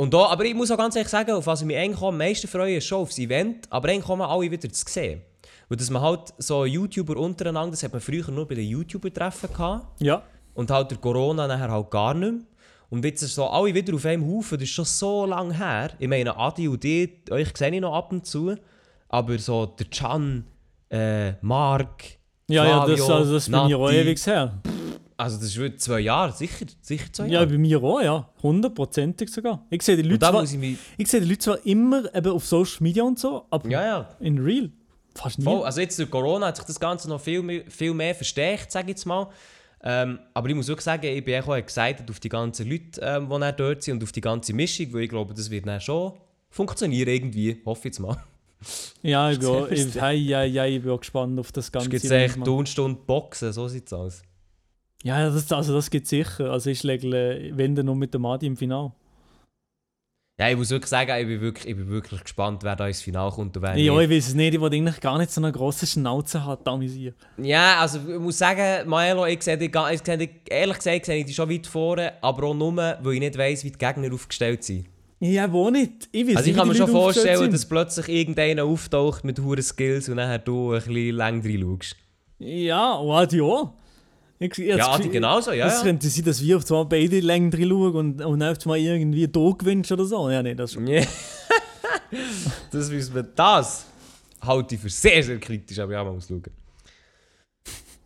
Und da, aber ich muss auch ganz ehrlich sagen, auf was ich mich eigentlich am meisten freue, ist schon aufs Event, aber eigentlich kommen alle wieder zu sehen. Weil dass man halt so YouTuber untereinander, das hat man früher nur bei den YouTuber-Treffen gehabt.
Ja.
Und halt der Corona nachher halt gar nicht mehr. Und jetzt ist so alle wieder auf einem Haufen, das ist schon so lange her. Ich meine, Adi und die, euch sehe ich noch ab und zu. Aber so der Can, äh, Mark,
Ja, ja, das,
Flavio,
also das ist bei mir auch
Nati.
ewig her.
Also das ist zwei Jahre, sicher, sicher zwei
Ja,
Jahre.
bei mir auch, ja. Hundertprozentig sogar. Ich sehe die Leute zwar,
ich mich...
ich sehe die Leute zwar immer eben auf Social Media und so, aber
Ja, ja.
in real fast nie.
Voll. Also jetzt durch Corona hat sich das Ganze noch viel mehr, viel mehr verstärkt, sage ich jetzt mal. Ähm, aber ich muss wirklich sagen, ich bin auch excited auf die ganzen Leute, ähm, die dort sind und auf die ganze Mischung, weil ich glaube, das wird dann schon funktionieren irgendwie, hoffe ich jetzt mal.
Ja, ich <laughs> auch, ich, hey, ja, ja, ich bin auch gespannt auf das
Es
Ganze.
gibt
Event,
echt. Tonstunde Boxen, so sieht es aus.
Ja, das, also das geht sicher. Also ich schlägle, wenn dann nur mit dem Adi im Finale.
Ja, ich muss wirklich sagen, ich bin wirklich, ich bin wirklich gespannt, wer da ins Finale kommt und wer
Ja,
nicht.
ich weiß es nicht, ich wollte eigentlich gar nicht so eine grosse Schnauze haben, amüsieren.
Ja, also ich muss sagen, Maelo, ich sehe dich, ich sehe dich, ehrlich gesagt, sehe ich dich schon weit vorne, aber auch nur, weil ich nicht weiss, wie die Gegner aufgestellt sind.
Ja, wo nicht? Ich weiß
Also ich kann mir schon vorstellen,
sind.
dass plötzlich irgendeiner auftaucht mit hohen Skills und nachher du ein bisschen länger reinschaust.
Ja, und auch. Ich, ich
Ja, Adi genauso, ja,
Es könnte sein, dass wir auf zwar beide länger drin schauen und, und auf mal irgendwie da gewinnst oder so. Ja, nee, das schon.
Ja. <laughs> das müssen wir, das halte ich für sehr, sehr kritisch, aber ja, man muss schauen.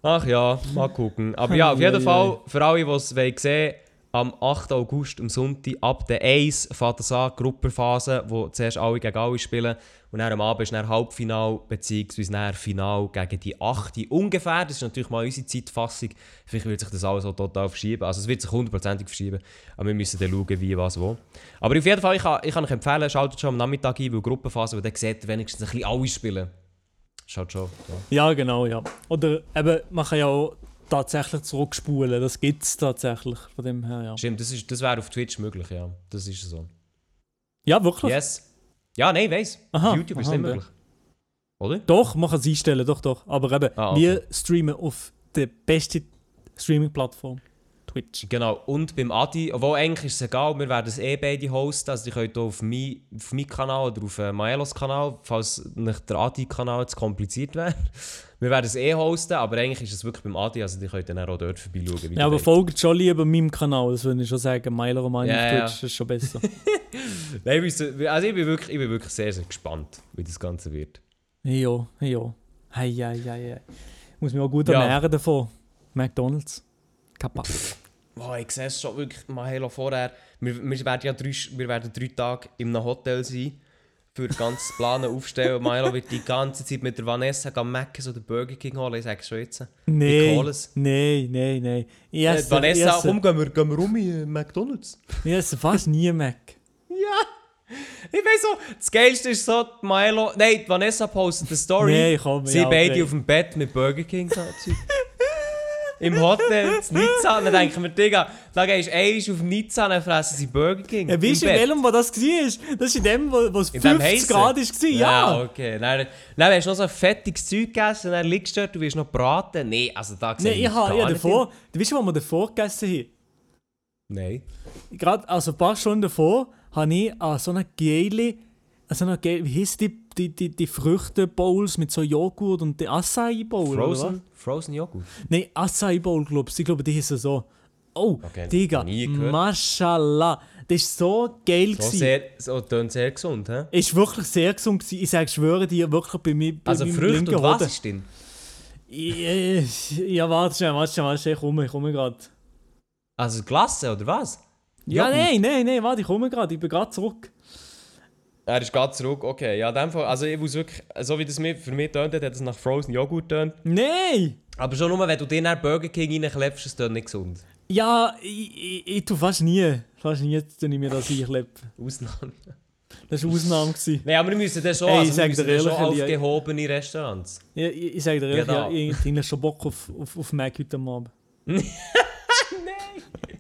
Ach ja, mal gucken. Aber ja, auf jeden Fall, für alle, die es sehen wollen, am 8. August, am Sonntag, ab der 1 fängt das an, Gruppenphase, wo zuerst alle gegen alle spielen. Und dann am Abend ist dann Halbfinal, beziehungsweise dann Final gegen die 8. Ungefähr, das ist natürlich mal unsere Zeitfassung. Vielleicht wird sich das alles so total verschieben. Also es wird sich hundertprozentig verschieben. Aber wir müssen dann schauen, wie, was, wo. Aber auf jeden Fall, ich kann, ich kann euch empfehlen, schaltet schon am Nachmittag ein, weil Gruppenphase, weil dann seht ihr wenigstens ein bisschen alle spielen. Schaut schon. Ja.
Ja, genau, ja. Oder eben, man kann ja auch tatsächlich zurückspulen. Das gibt es tatsächlich. Von dem her, ja.
Stimmt, das, ist- das wäre auf Twitch möglich, ja. Das ist so.
Ja, wirklich?
Yes. Ja, nein, Auf YouTube ist
aha,
nicht möglich. Oder?
Doch, man kann es einstellen, doch, doch. Aber eben,
Ah, okay.
wir streamen auf der besten Streaming-Plattform. Twitch.
Genau, und beim Adi, obwohl eigentlich ist es egal, wir werden es eh beide hosten, also ihr könnt auf meinen auf mein Kanal oder auf äh, Maelos Kanal, falls nicht der Adi-Kanal zu kompliziert wäre. <laughs> Wir werden es eh hosten, aber eigentlich ist es wirklich beim Adi, also ihr könnt dann auch dort vorbeischauen.
Ja, aber folgt schon lieber meinem Kanal, das würde ich schon sagen. Und meine
Ja,
auf
ja.
Twitch, das ist schon besser. <laughs>
Nein, also ich bin, wirklich, ich bin wirklich sehr, sehr gespannt, wie das Ganze wird.
ja, ja. Hei, hei, hei, hei. Muss mich auch gut
Ja.
ernähren davon. McDonalds. Kappa.
Wow, ich sehe es schon wirklich, Mahelo vorher. Wir, wir, werden ja drei, wir werden drei Tage in einem Hotel sein, für das ganze <laughs> Planen aufstellen. Mahelo wird die ganze Zeit mit der Vanessa gehen Mac oder Burger King holen, ich sage schon jetzt. Ich
Nein,
hole es.
nein, nein, nein. Ich
Äh,
esse,
Vanessa,
esse,
komm, gehen wir, gehen wir um in McDonalds.
ich esse fast nie Mac.
Ja! Ich weiß so, das Geilste ist so, die Mahelo, nein, die Vanessa postet eine Story.
Nein, komm,
Sie
ja,
beide
okay.
auf dem Bett mit Burger King. Im Hotel, in Nizza. Dann denken wir, Digga, da gehst du einmal auf Nizza, dann fressen sie Burger King.
Ja, weißt du, in welchem wo das war? Das ist in dem, wo wo es
In dem
50
heissen?
Grad war. Ja!
Ja, okay. Dann, dann hast du noch so ein fettiges Zeug gegessen, dann liegst du dort, du wirst noch braten. Nein, also da sehe
Nein, ich habe
gar
ja
nicht
davor, du weißt, wo wir davor gegessen haben?
Nein.
Gerade, also ein paar Stunden davor, habe ich an so einer geile, an so einer geile, wie heisst die, die, die, die Früchte-Bowls mit so Joghurt und die Acai-Bowl?
Frozen, Frozen Joghurt.
Nein, Acai-Bowl, glaube ich. Ich glaube, die heißen so. Oh,
Okay,
Digga. Mashallah. Das war so geil.
So, sehr, so tönt sehr gesund, hä?
Ist wirklich sehr gesund. gewesen. Ich sage, schwöre dir, wirklich bei mir. Bei
Also Früchte und was ist drin?
Ja, ja, warte schnell, warte schnell, warte schnell, ich komme, ich komme gerade.
Also Glasse oder was?
Ja, nein, nein, nein, warte, ich komme gerade, ich bin gerade zurück.
Er ist ganz zurück, okay. Ja, in dem Fall, also ich muss wirklich, so wie das für mich tönt, hat es nach Frozen Joghurt tönt.
Nein!
Aber schon nur, wenn du dir nach Burger King reinklebst, ist das nicht gesund.
Ja, ich, ich, ich tue fast nie, fast nie tue ich mir das einkleppen.
Ausnahme.
Das war eine Ausnahme. gewesen.
Nein, aber wir müssen dann schon,
Ey, ich
also wir müssen schon
ehrlich, Elia-
aufgehobene Restaurants.
Ja, ich, ich sage dir ehrlich,
Ja,
ja,
da.
ich habe schon Bock auf, auf, auf Mac heute Abend. <laughs> <laughs>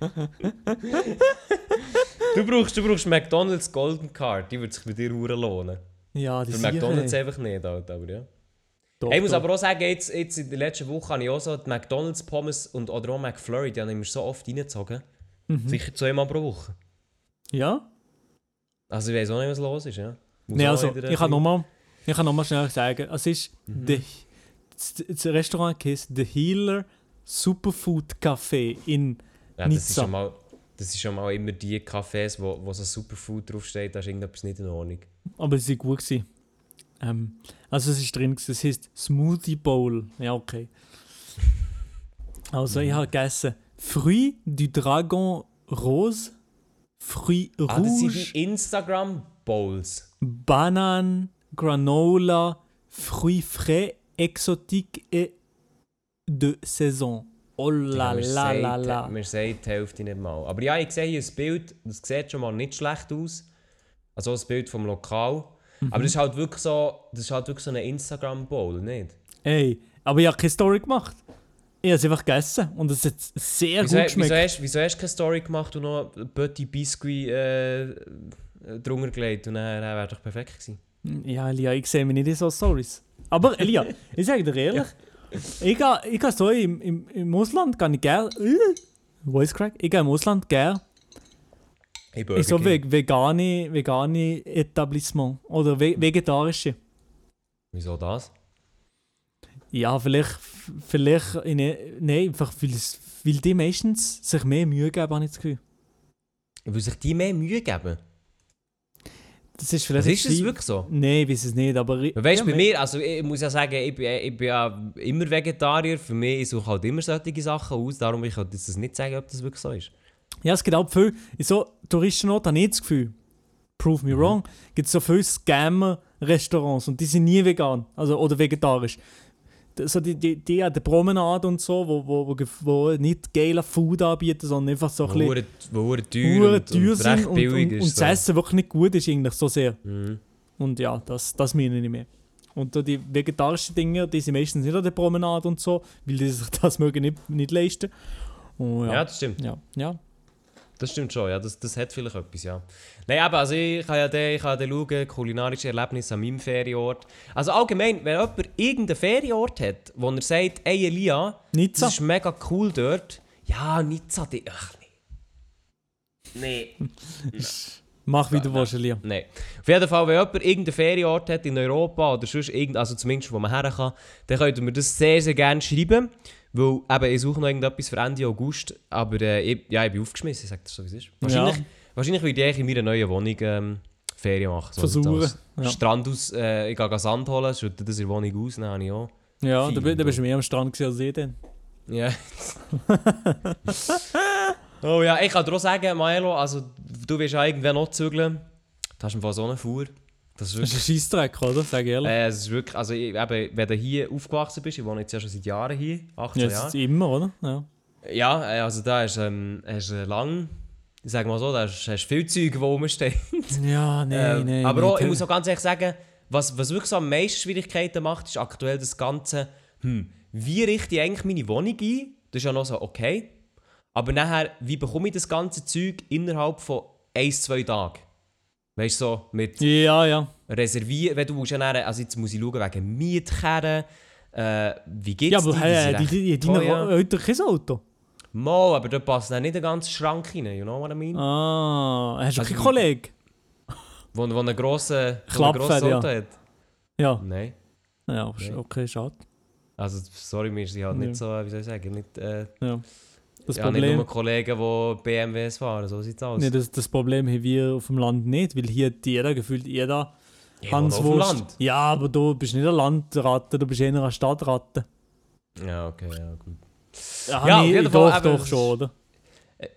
<laughs>
Du brauchst, du brauchst McDonalds Golden Card, die würde sich bei dir hure lohnen.
Ja, die
Für McDonalds einfach nicht, halt, aber ja. Hey, ich muss
doch.
aber auch sagen, jetzt, jetzt in der letzten Woche habe ich auch so die McDonalds Pommes und oder auch McFlurry, die habe ich mir so oft reingezogen.
Mhm.
Sicher zweimal pro Woche.
Ja?
Also ich weiß auch nicht, was los ist, ja. Muss auch
also, ich kann nochmal ich kann schnell sagen, es ist
Mhm.
der- das, das Restaurant heisst The Healer Superfood Café in
Ja, das, ist
Nizza.
schon mal, das ist schon mal immer die Cafés, wo, wo so Superfood draufsteht, da ist irgendetwas nicht in Ordnung.
Aber sie war gut. Gewesen. Ähm, also es ist drin, es heisst Smoothie Bowl. Ja, okay. <laughs> Also
Mhm.
ich habe gegessen Fruit du Dragon Rose, Fruit
Ah, das sind
Rouge,
die Instagram Bowls.
Banane, Granola, Fruits frais, exotique et de saison. Oh la la la.
Mir sagt die Hälfte nicht mal. Aber ja, ich sehe hier ein Bild, das sieht schon mal nicht schlecht aus. Also ein Bild vom Lokal.
Mhm.
Aber das ist halt wirklich so, das ist halt wirklich so eine Instagram-Bowl, nicht?
Ey, aber ich habe keine Story gemacht. Ich habe es einfach gegessen und es hat sehr
Wieso,
gut
wieso,
geschmeckt.
hast, wieso hast du keine Story gemacht und noch Petit Biscuit äh, drunter gelegt? Und dann, wäre doch perfekt gewesen.
Ja, Elia, ich sehe mich nicht in so Stories. Aber Elia, <laughs> ich sage dir ehrlich, ich gehe ich so im, im, im Ausland, gehe ich gerne. Voice Crack? Ich gehe im Ausland gerne
Hey,
in so ve vegane, vegane Etablissement oder ve vegetarische.
Wieso das?
Ja, vielleicht, vielleicht in, nein, einfach weil, weil die meistens sich mehr Mühe geben, habe ich das Gefühl.
Weil sich die mehr Mühe geben.
Das ist vielleicht.
Das ist es wirklich so?
Nein, ich weiß es nicht, aber. ich-
Weißt du,
ja,
bei mir, also ich muss ja sagen, ich bin, ich bin ja immer Vegetarier. Für mich, ich suche halt immer solche Sachen aus. Darum ich kann jetzt das nicht sagen, ob das wirklich so ist.
Ja, es gibt auch viel, in so Touristenorten habe ich das Gefühl, prove me wrong, gibt es so viele Scammer-Restaurants und die sind nie vegan, also oder vegetarisch. So die, die, die an der Promenade und so, wo, wo, wo, wo nicht geile Food anbieten, sondern einfach so ein bisschen
Wo teuer, und,
teuer
und recht
und,
billig
und,
ist.
und
so.
das Essen wirklich nicht gut ist eigentlich so sehr.
Mhm.
Und ja, das, das meine ich nicht mehr. Und die vegetarischen Dinge, die sind meistens nicht an der Promenade und so, weil die sich <laughs> das mögen nicht, nicht leisten. Und
Ja,
ja,
das stimmt.
ja, ja.
Das stimmt schon, ja. Das, das hat vielleicht etwas, ja. Nein, aber also ich kann ja dann, ich kann dann schauen, kulinarische Erlebnisse an meinem Ferienort. Also allgemein, wenn jemand irgendeinen Ferienort hat, wo er sagt, ey Elia,
Nizza.
das ist mega cool dort. Ja, Nizza, die... Ach, nee. Nee. <laughs>
Mach wie du willst, Elia.
Nein. Auf jeden Fall, wenn jemand irgendeinen Ferienort hat in Europa oder sonst irgend, also zumindest wo man her kann, dann könnt ihr mir das sehr, sehr gerne schreiben. Weil eben, ich suche noch irgendetwas für Ende August, aber äh, ich, ja, ich bin aufgeschmissen, sage das so, wie es ist. Wahrscheinlich,
Ja.
wahrscheinlich würde ich in meiner neuen Wohnung ähm, Ferien machen. So
Versuchen, ja.
Strand aus, äh, ich gehe Sand holen, schütte das in der Wohnung aus, dann habe ich auch.
Ja, da, bist du mehr am Strand als ich dann.
Ja. <laughs> oh ja, ich kann dir auch sagen, Maelo, also du willst ja irgendwann noch zügeln. Du hast einfach so eine Fuhr. Das ist
Das
wirklich
ist ein Scheissdreck, oder? Sag ich ehrlich.
Äh, es ist wirklich, also ich, eben, wenn du hier aufgewachsen bist, ich wohne jetzt ja schon seit Jahren hier, 18
ja, das
Jahre.
immer, oder? Ja.
Ja, äh, also da ist, ähm, hast du lang, ich sag mal so, da hast, hast viel Zeug, die rumstehen. <laughs>
Ja, nein,
Ähm,
nein.
aber auch, ich muss auch ganz ehrlich sagen, was, was wirklich so am meisten Schwierigkeiten macht, ist aktuell das Ganze, hm, wie richte ich eigentlich meine Wohnung ein? Das ist ja noch so okay. Aber nachher, wie bekomme ich das ganze Zeug innerhalb von 1, 2 Tagen? Weißt du, so mit
Ja, ja.
reservieren, wenn du musst nachher, also jetzt muss ich schauen wegen Mietkehren, äh, wie geht's
Ja, aber
dir?
hey,
Die
die,
sind
die, die. Eltern kein Auto.
Mal, aber da passt dann nicht der ganze Schrank rein, you know what I mean?
Ah, hast du
Also
keinen Kollegen? <laughs>
Wo, wo einen grossen, wo ein
Klappfett,
grosses
ja.
Auto hat.
Ja.
Nein.
Ja, okay, schade.
Also, sorry, mir ist sie halt
Ja.
nicht so, wie soll ich sagen, nicht, äh,
Ja. Das
ja, nicht
Problem,
nur Kollegen, die BMWs fahren, so sieht's aus.
nee, das, das Problem haben wir auf dem Land nicht, weil hier hat jeder gefühlt jeder
ich. Land.
Ja, aber du bist nicht eine Landratte, du bist eher eine Stadtratte.
Ja, okay, ja, gut.
Ja,
Ja, jeden
doch,
Fall,
doch
es
schon, oder?
Äh,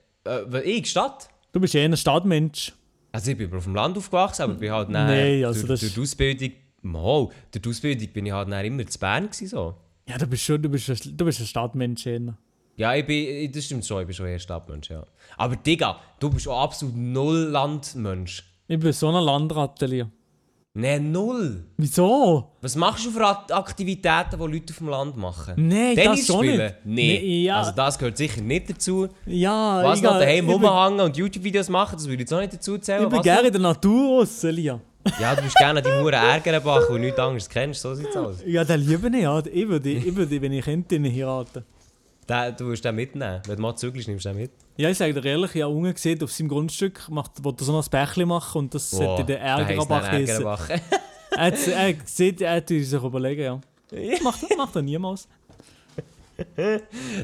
weil ich, Stadt?
Du bist eher ein Stadtmensch.
Also ich bin auf dem Land aufgewachsen, aber bin halt nachher,
Nee, also
durch,
das-
durch die Ausbildung, mal, durch die Ausbildung bin ich halt nachher immer zu Bern gewesen, so.
Ja, du bist schon, du bist ein, du bist ein Stadtmensch eher.
Ja, ich bin, das stimmt schon, ich bin schon eher Stadtmensch, ja. Aber Digga, du bist auch absolut null Landmensch.
Ich bin so ein Landratte, Lia.
Nein, null.
Wieso?
Was machst du für Ak- Aktivitäten, die Leute auf dem Land machen?
Nein,
Tennis
das
spielen?
nicht.
Nee.
Nee, ja.
Also das gehört sicher nicht dazu.
Ja,
Was noch daheim rumhängen und YouTube-Videos machen, das würde ich jetzt auch nicht dazu zählen.
ich bin
Was
gerne in der Natur raus, Lia.
noch? Ja, du bist gerne an die Huren Ärgerenbach, weil du nichts anderes kennst, so sieht's aus.
Ja, den liebe ich, ja. Ich würde, ich würde wenn ich könnte, ihn heiraten.
Den, du wirst den mitnehmen. Wenn du mal zügelst, nimmst du den mit.
Ja, ich sage dir ehrlich, ich habe unten gesehen, auf seinem Grundstück macht, wollte er so ein Bächli machen und das sollte der Ärgerbach
dann
heißen. Er hat er er hat sich überlegen, ja. Macht, macht er niemals. <laughs>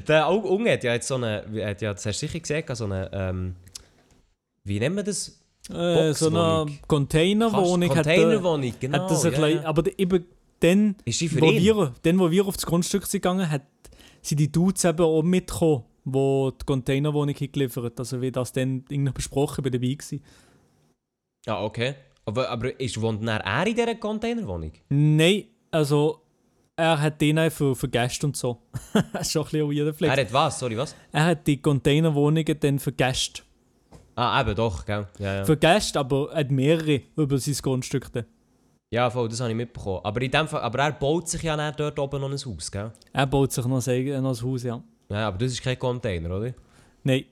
Der Unge hat ja jetzt so eine, hat ja, das hast du sicher gesehen, so eine, ähm, wie nennt man das?
Äh, so eine. Containerwohnung er,
Containerwohnung, genau.
hat das
ja,
klein, aber eben dann, wo wir, dann, wo wir auf das Grundstück sind gegangen, hat, sind die Dudes eben auch mitgekommen, wo die Containerwohnung geliefert Also wie das dann irgendwie besprochen bei dabei gewesen.
Ah, okay. Aber, aber ist, wohnt er in dieser Containerwohnung?
Nein, also er hat den für, für Gäste und so. <laughs> das ist schon ein bisschen weirder Flex.
Er hat was? Sorry, was?
Er hat die Containerwohnungen dann für Gäste.
Ah, eben, doch, gell? Ja, ja.
Für Gäste, aber er hat mehrere über sein Grundstück. Dann.
Ja, voll, das habe ich mitbekommen. Aber, in dem Fall, aber er baut sich ja dann dort oben noch ein Haus, gell?
Er baut sich noch ein, noch ein Haus, ja.
Ja, aber das ist kein Container, oder?
Nein.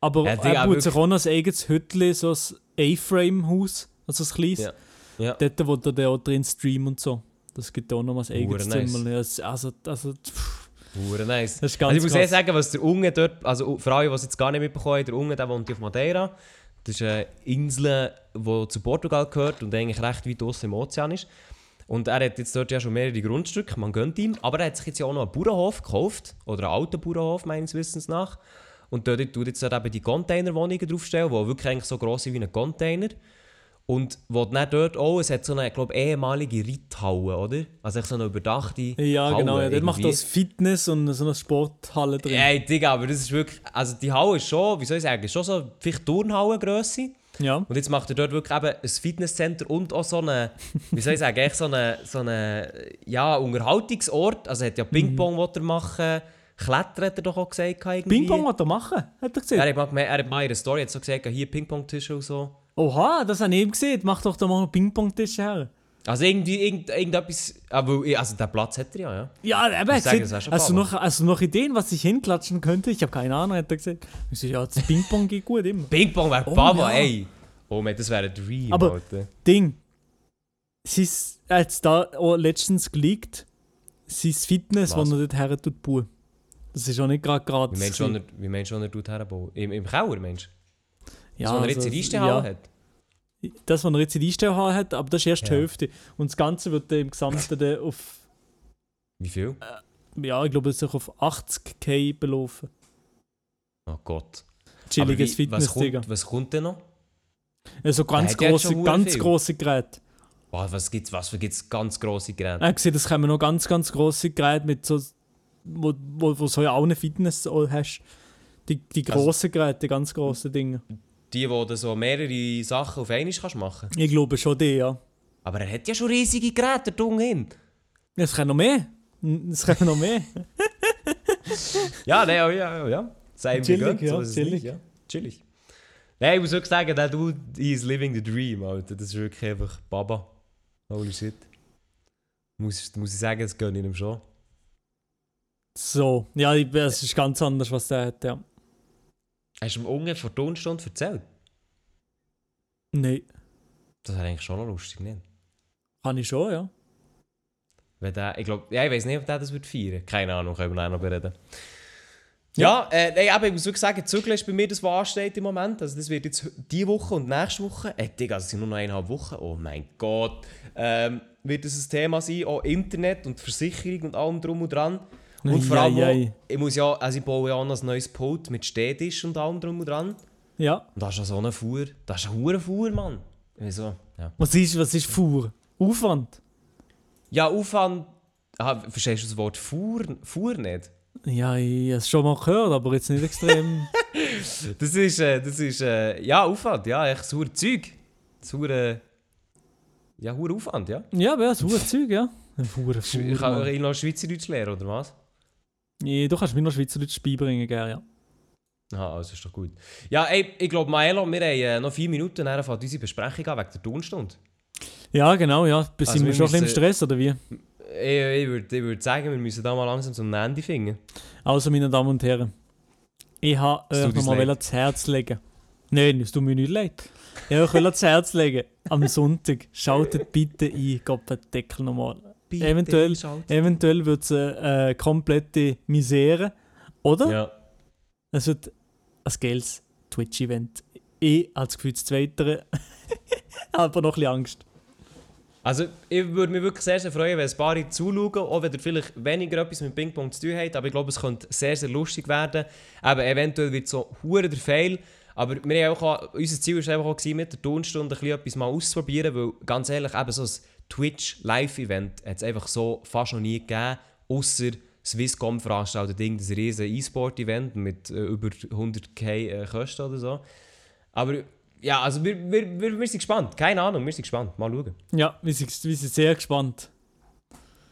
Aber
Ja,
er baut sich auch noch ein eigenes Hütchen, so ein A-Frame-Haus, also ein kleines.
Ja. Ja.
Dort, wo er dann auch drin streamt und so. Das gibt auch noch mal ein eigenes
nice.
Zimmer. Es- Also, also, pff,
Hure nice.
das ist ganz
Also ich muss eher sagen, was der Unge dort, also für alle, die es jetzt gar nicht mitbekommen haben, der Unge, der wohnt auf Madeira. Das ist eine Insel, die zu Portugal gehört und eigentlich recht weit draussen im Ozean ist. Und er hat jetzt dort ja schon mehrere Grundstücke, man gönnt ihm. Aber er hat sich jetzt ja auch noch einen Bauernhof gekauft, oder einen alten Bauernhof meines Wissens nach. Und dort tut jetzt eben die Containerwohnungen draufstellen, die wirklich eigentlich so gross sind wie ein Container. Und wo dann dort auch, es hat so eine, glaube ehemalige Reithalle, oder? Also so eine überdachte
Ja,
Halle
genau. Ja. Dort macht das Fitness und so eine Sporthalle drin.
Ey, Digga, aber das ist wirklich. Also die Halle ist schon, wie soll ich sagen, schon so vielleicht Turnhallengrösse.
Ja.
Und jetzt macht er dort wirklich eben ein Fitnesscenter und auch so eine, wie soll ich sagen, echt so eine, so eine ja, Unterhaltungsort. Also er hat ja Ping-Pong mhm. er machen, Klettern hat er doch auch gesagt.
Ping-Pong was er machen, hat er
Ja,
gesehen.
er hat mal, er hat mal in einer Story jetzt so gesagt, hier Ping-Pong-Tische und so.
Oha, das habe ich eben gesehen. Mach doch da mal einen Ping-Pong-Tisch her.
Also irgendwie irgend, irgendetwas. Aber ich- also den Platz hat er ja, ja.
Ja, aber
Ich sage, das
hast, du
Baba.
noch, du noch Ideen, was ich hinklatschen könnte? Ich habe keine Ahnung, hat er gesagt. Ich so, ja, das Ping-Pong geht gut immer.
Ping-Pong wäre
Oh,
Baba,
ja.
ey. Oh man, das wäre ein Dream,
Aber-
Alter.
Ding. Sie ist jetzt da auch letztens geleakt. Sein Fitness,
Was?
das er dort her tut, bauen. Das ist auch nicht gerade gerade.
Wie meinst du, er- wie meinst du, er tut herbauen? Im, Im Keller, Mensch?
Ja,
das, was er jetzt
also,
der
ja,
hat?
Das, was er jetzt in der Einstellhalle hat, aber das ist erst die
Ja.
Hälfte. Und das Ganze wird im Gesamten dann auf,
Wie viel?
ja, ich glaube, es sich auf 80k belaufen.
Oh Gott.
Chilliges
wie- was
Fitness, Digga.
kommt, was kommt denn noch?
Also ganz grosse,
hure
ganz
viel.
grosse Geräte.
Boah, was gibt's, was für gibt's ganz grosse Geräte?
Er hat gesehen, es kommen noch ganz, ganz grosse Geräte mit so, wo, wo, wo so ja auch eine Fitness auch hast. Die, die
Also-
grossen Geräte, die ganz grossen Dinge.
Die, wo du so mehrere Sachen auf einmal kannst machen
Ich glaube schon die, ja.
Aber er hat ja schon riesige Geräte, Dung hin.
Es kann noch mehr. Es kann noch mehr. <laughs>
Ja, nein, ja, ja, ja. Sei
Chillig, ja,
so
chillig.
nicht, ja. Chillig. Nein, ich muss wirklich sagen, der Dude, is living the dream, Alter. Das ist wirklich einfach Baba. Holy shit. Muss, muss ich sagen, das gönne ich ihm schon.
So, ja, es ist ganz anders, was der hat, ja.
Hast du ihm ungefähr vor Tonstunde erzählt?
Nein,
Das wäre eigentlich schon noch lustig, nicht?
kann ich schon, ja.
Wenn der, ich glaube, ja, ich weiß nicht, ob der das wird feiern. Keine Ahnung, können wir noch bereden. Ja, äh, nein, aber ich muss wirklich sagen, Zügeln ist bei mir das, was ansteht im Moment. Also das wird jetzt diese Woche und nächste Woche, äh, Digga, es sind nur noch eineinhalb Wochen, oh mein Gott, ähm, wird das ein Thema sein, auch Internet und Versicherung und allem drum und dran. Und vor allem,
Ei,
ich muss ja, also ich baue ja auch noch ein neues Pult mit Stehtisch und allem drum und dran.
Ja.
Und da ist ja so eine Fuhr, das ist eine hure Fuhr, Mann. Wieso? Ja.
Was ist, was ist Fuhr? Aufwand?
Ja, Aufwand, ah, verstehst du das Wort Fuhr, Fuhr nicht?
Ja, ich habe es schon mal gehört, aber jetzt nicht extrem. <laughs>
Das ist, äh, das ist äh, ja, Aufwand, ja, echt sauer Zeug. Sauer, ja, hoher Aufwand, ja.
ja, aber ja, das ist Zeug, ja. Ein Fuhr,
Ich
Fuhr,
kann ich noch Schweizerdeutsch lernen, oder was?
Ja, Du kannst mir noch Schweizerdeutsch beibringen, gell, ja.
Ah, also ist doch gut. Ja, ey, ich glaube, Maelo, wir haben äh, noch vier Minuten, dann fängt unsere Besprechung an wegen der Tonstunde.
Ja, genau, ja. Sind
Also
wir
wir
schon ein bisschen im
müssen-
Stress, oder wie?
Ich, ich würde würd sagen, wir müssen da mal langsam zum Ende finden.
Also, meine Damen und Herren, ich habe euch
uns
nochmal ans Herz legen. Nein, es tut mir nicht leid. Ich wollte euch ans Herz legen. Am Sonntag schaltet bitte ein, Gott den Deckel nochmal. Eventuell- Eventuell wird es eine äh, komplette Misere. Oder
Ja.
es wird ein geiles Twitch-Event. Ich habe das Gefühl, das Zweite. <laughs> aber noch ein bisschen Angst.
Also, ich würde mich wirklich sehr, sehr freuen, wenn ein paar zuschauen, auch wenn ihr vielleicht weniger etwas mit Ping-Pong zu tun habt, aber ich glaube, es könnte sehr, sehr lustig werden. Aber eventuell wird es so hure der Fail. Aber wir haben auch, unser Ziel war einfach auch, gewesen, mit der Tonstunde ein bisschen etwas mal auszuprobieren, weil ganz ehrlich, eben so ein Twitch-Live-Event hat es einfach so fast noch nie gegeben, außer Swisscom veranstaltet irgendein riesen E-Sport-Event mit äh, über 100k äh, Kosten oder so. Aber ja, also wir, wir, wir, wir sind gespannt. Keine Ahnung, wir sind gespannt. Mal schauen.
Ja, wir sind, wir sind sehr gespannt.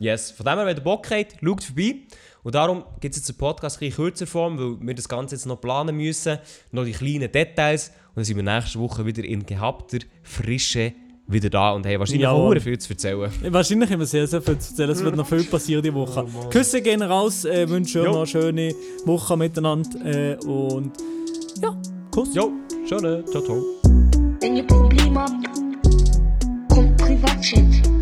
Yes, von dem her, wenn ihr Bock habt, schaut vorbei. Und darum gibt es jetzt einen Podcast in kürzer Form, weil wir das Ganze jetzt noch planen müssen. Noch die kleinen Details. Und dann sind wir nächste Woche wieder in gehabter Frische wieder da und hey, wahrscheinlich
ja.
auch viel zu erzählen.
Wahrscheinlich haben wir sehr, sehr viel zu erzählen. Es wird noch viel passieren diese Woche. Oh, Küsse gehen raus, äh, wünschen euch noch eine schöne Woche miteinander äh, und ja, Kuss.
Jo, schöne, ciao, ciao.
Wenn ihr Probleme habt, kommt Privatchat.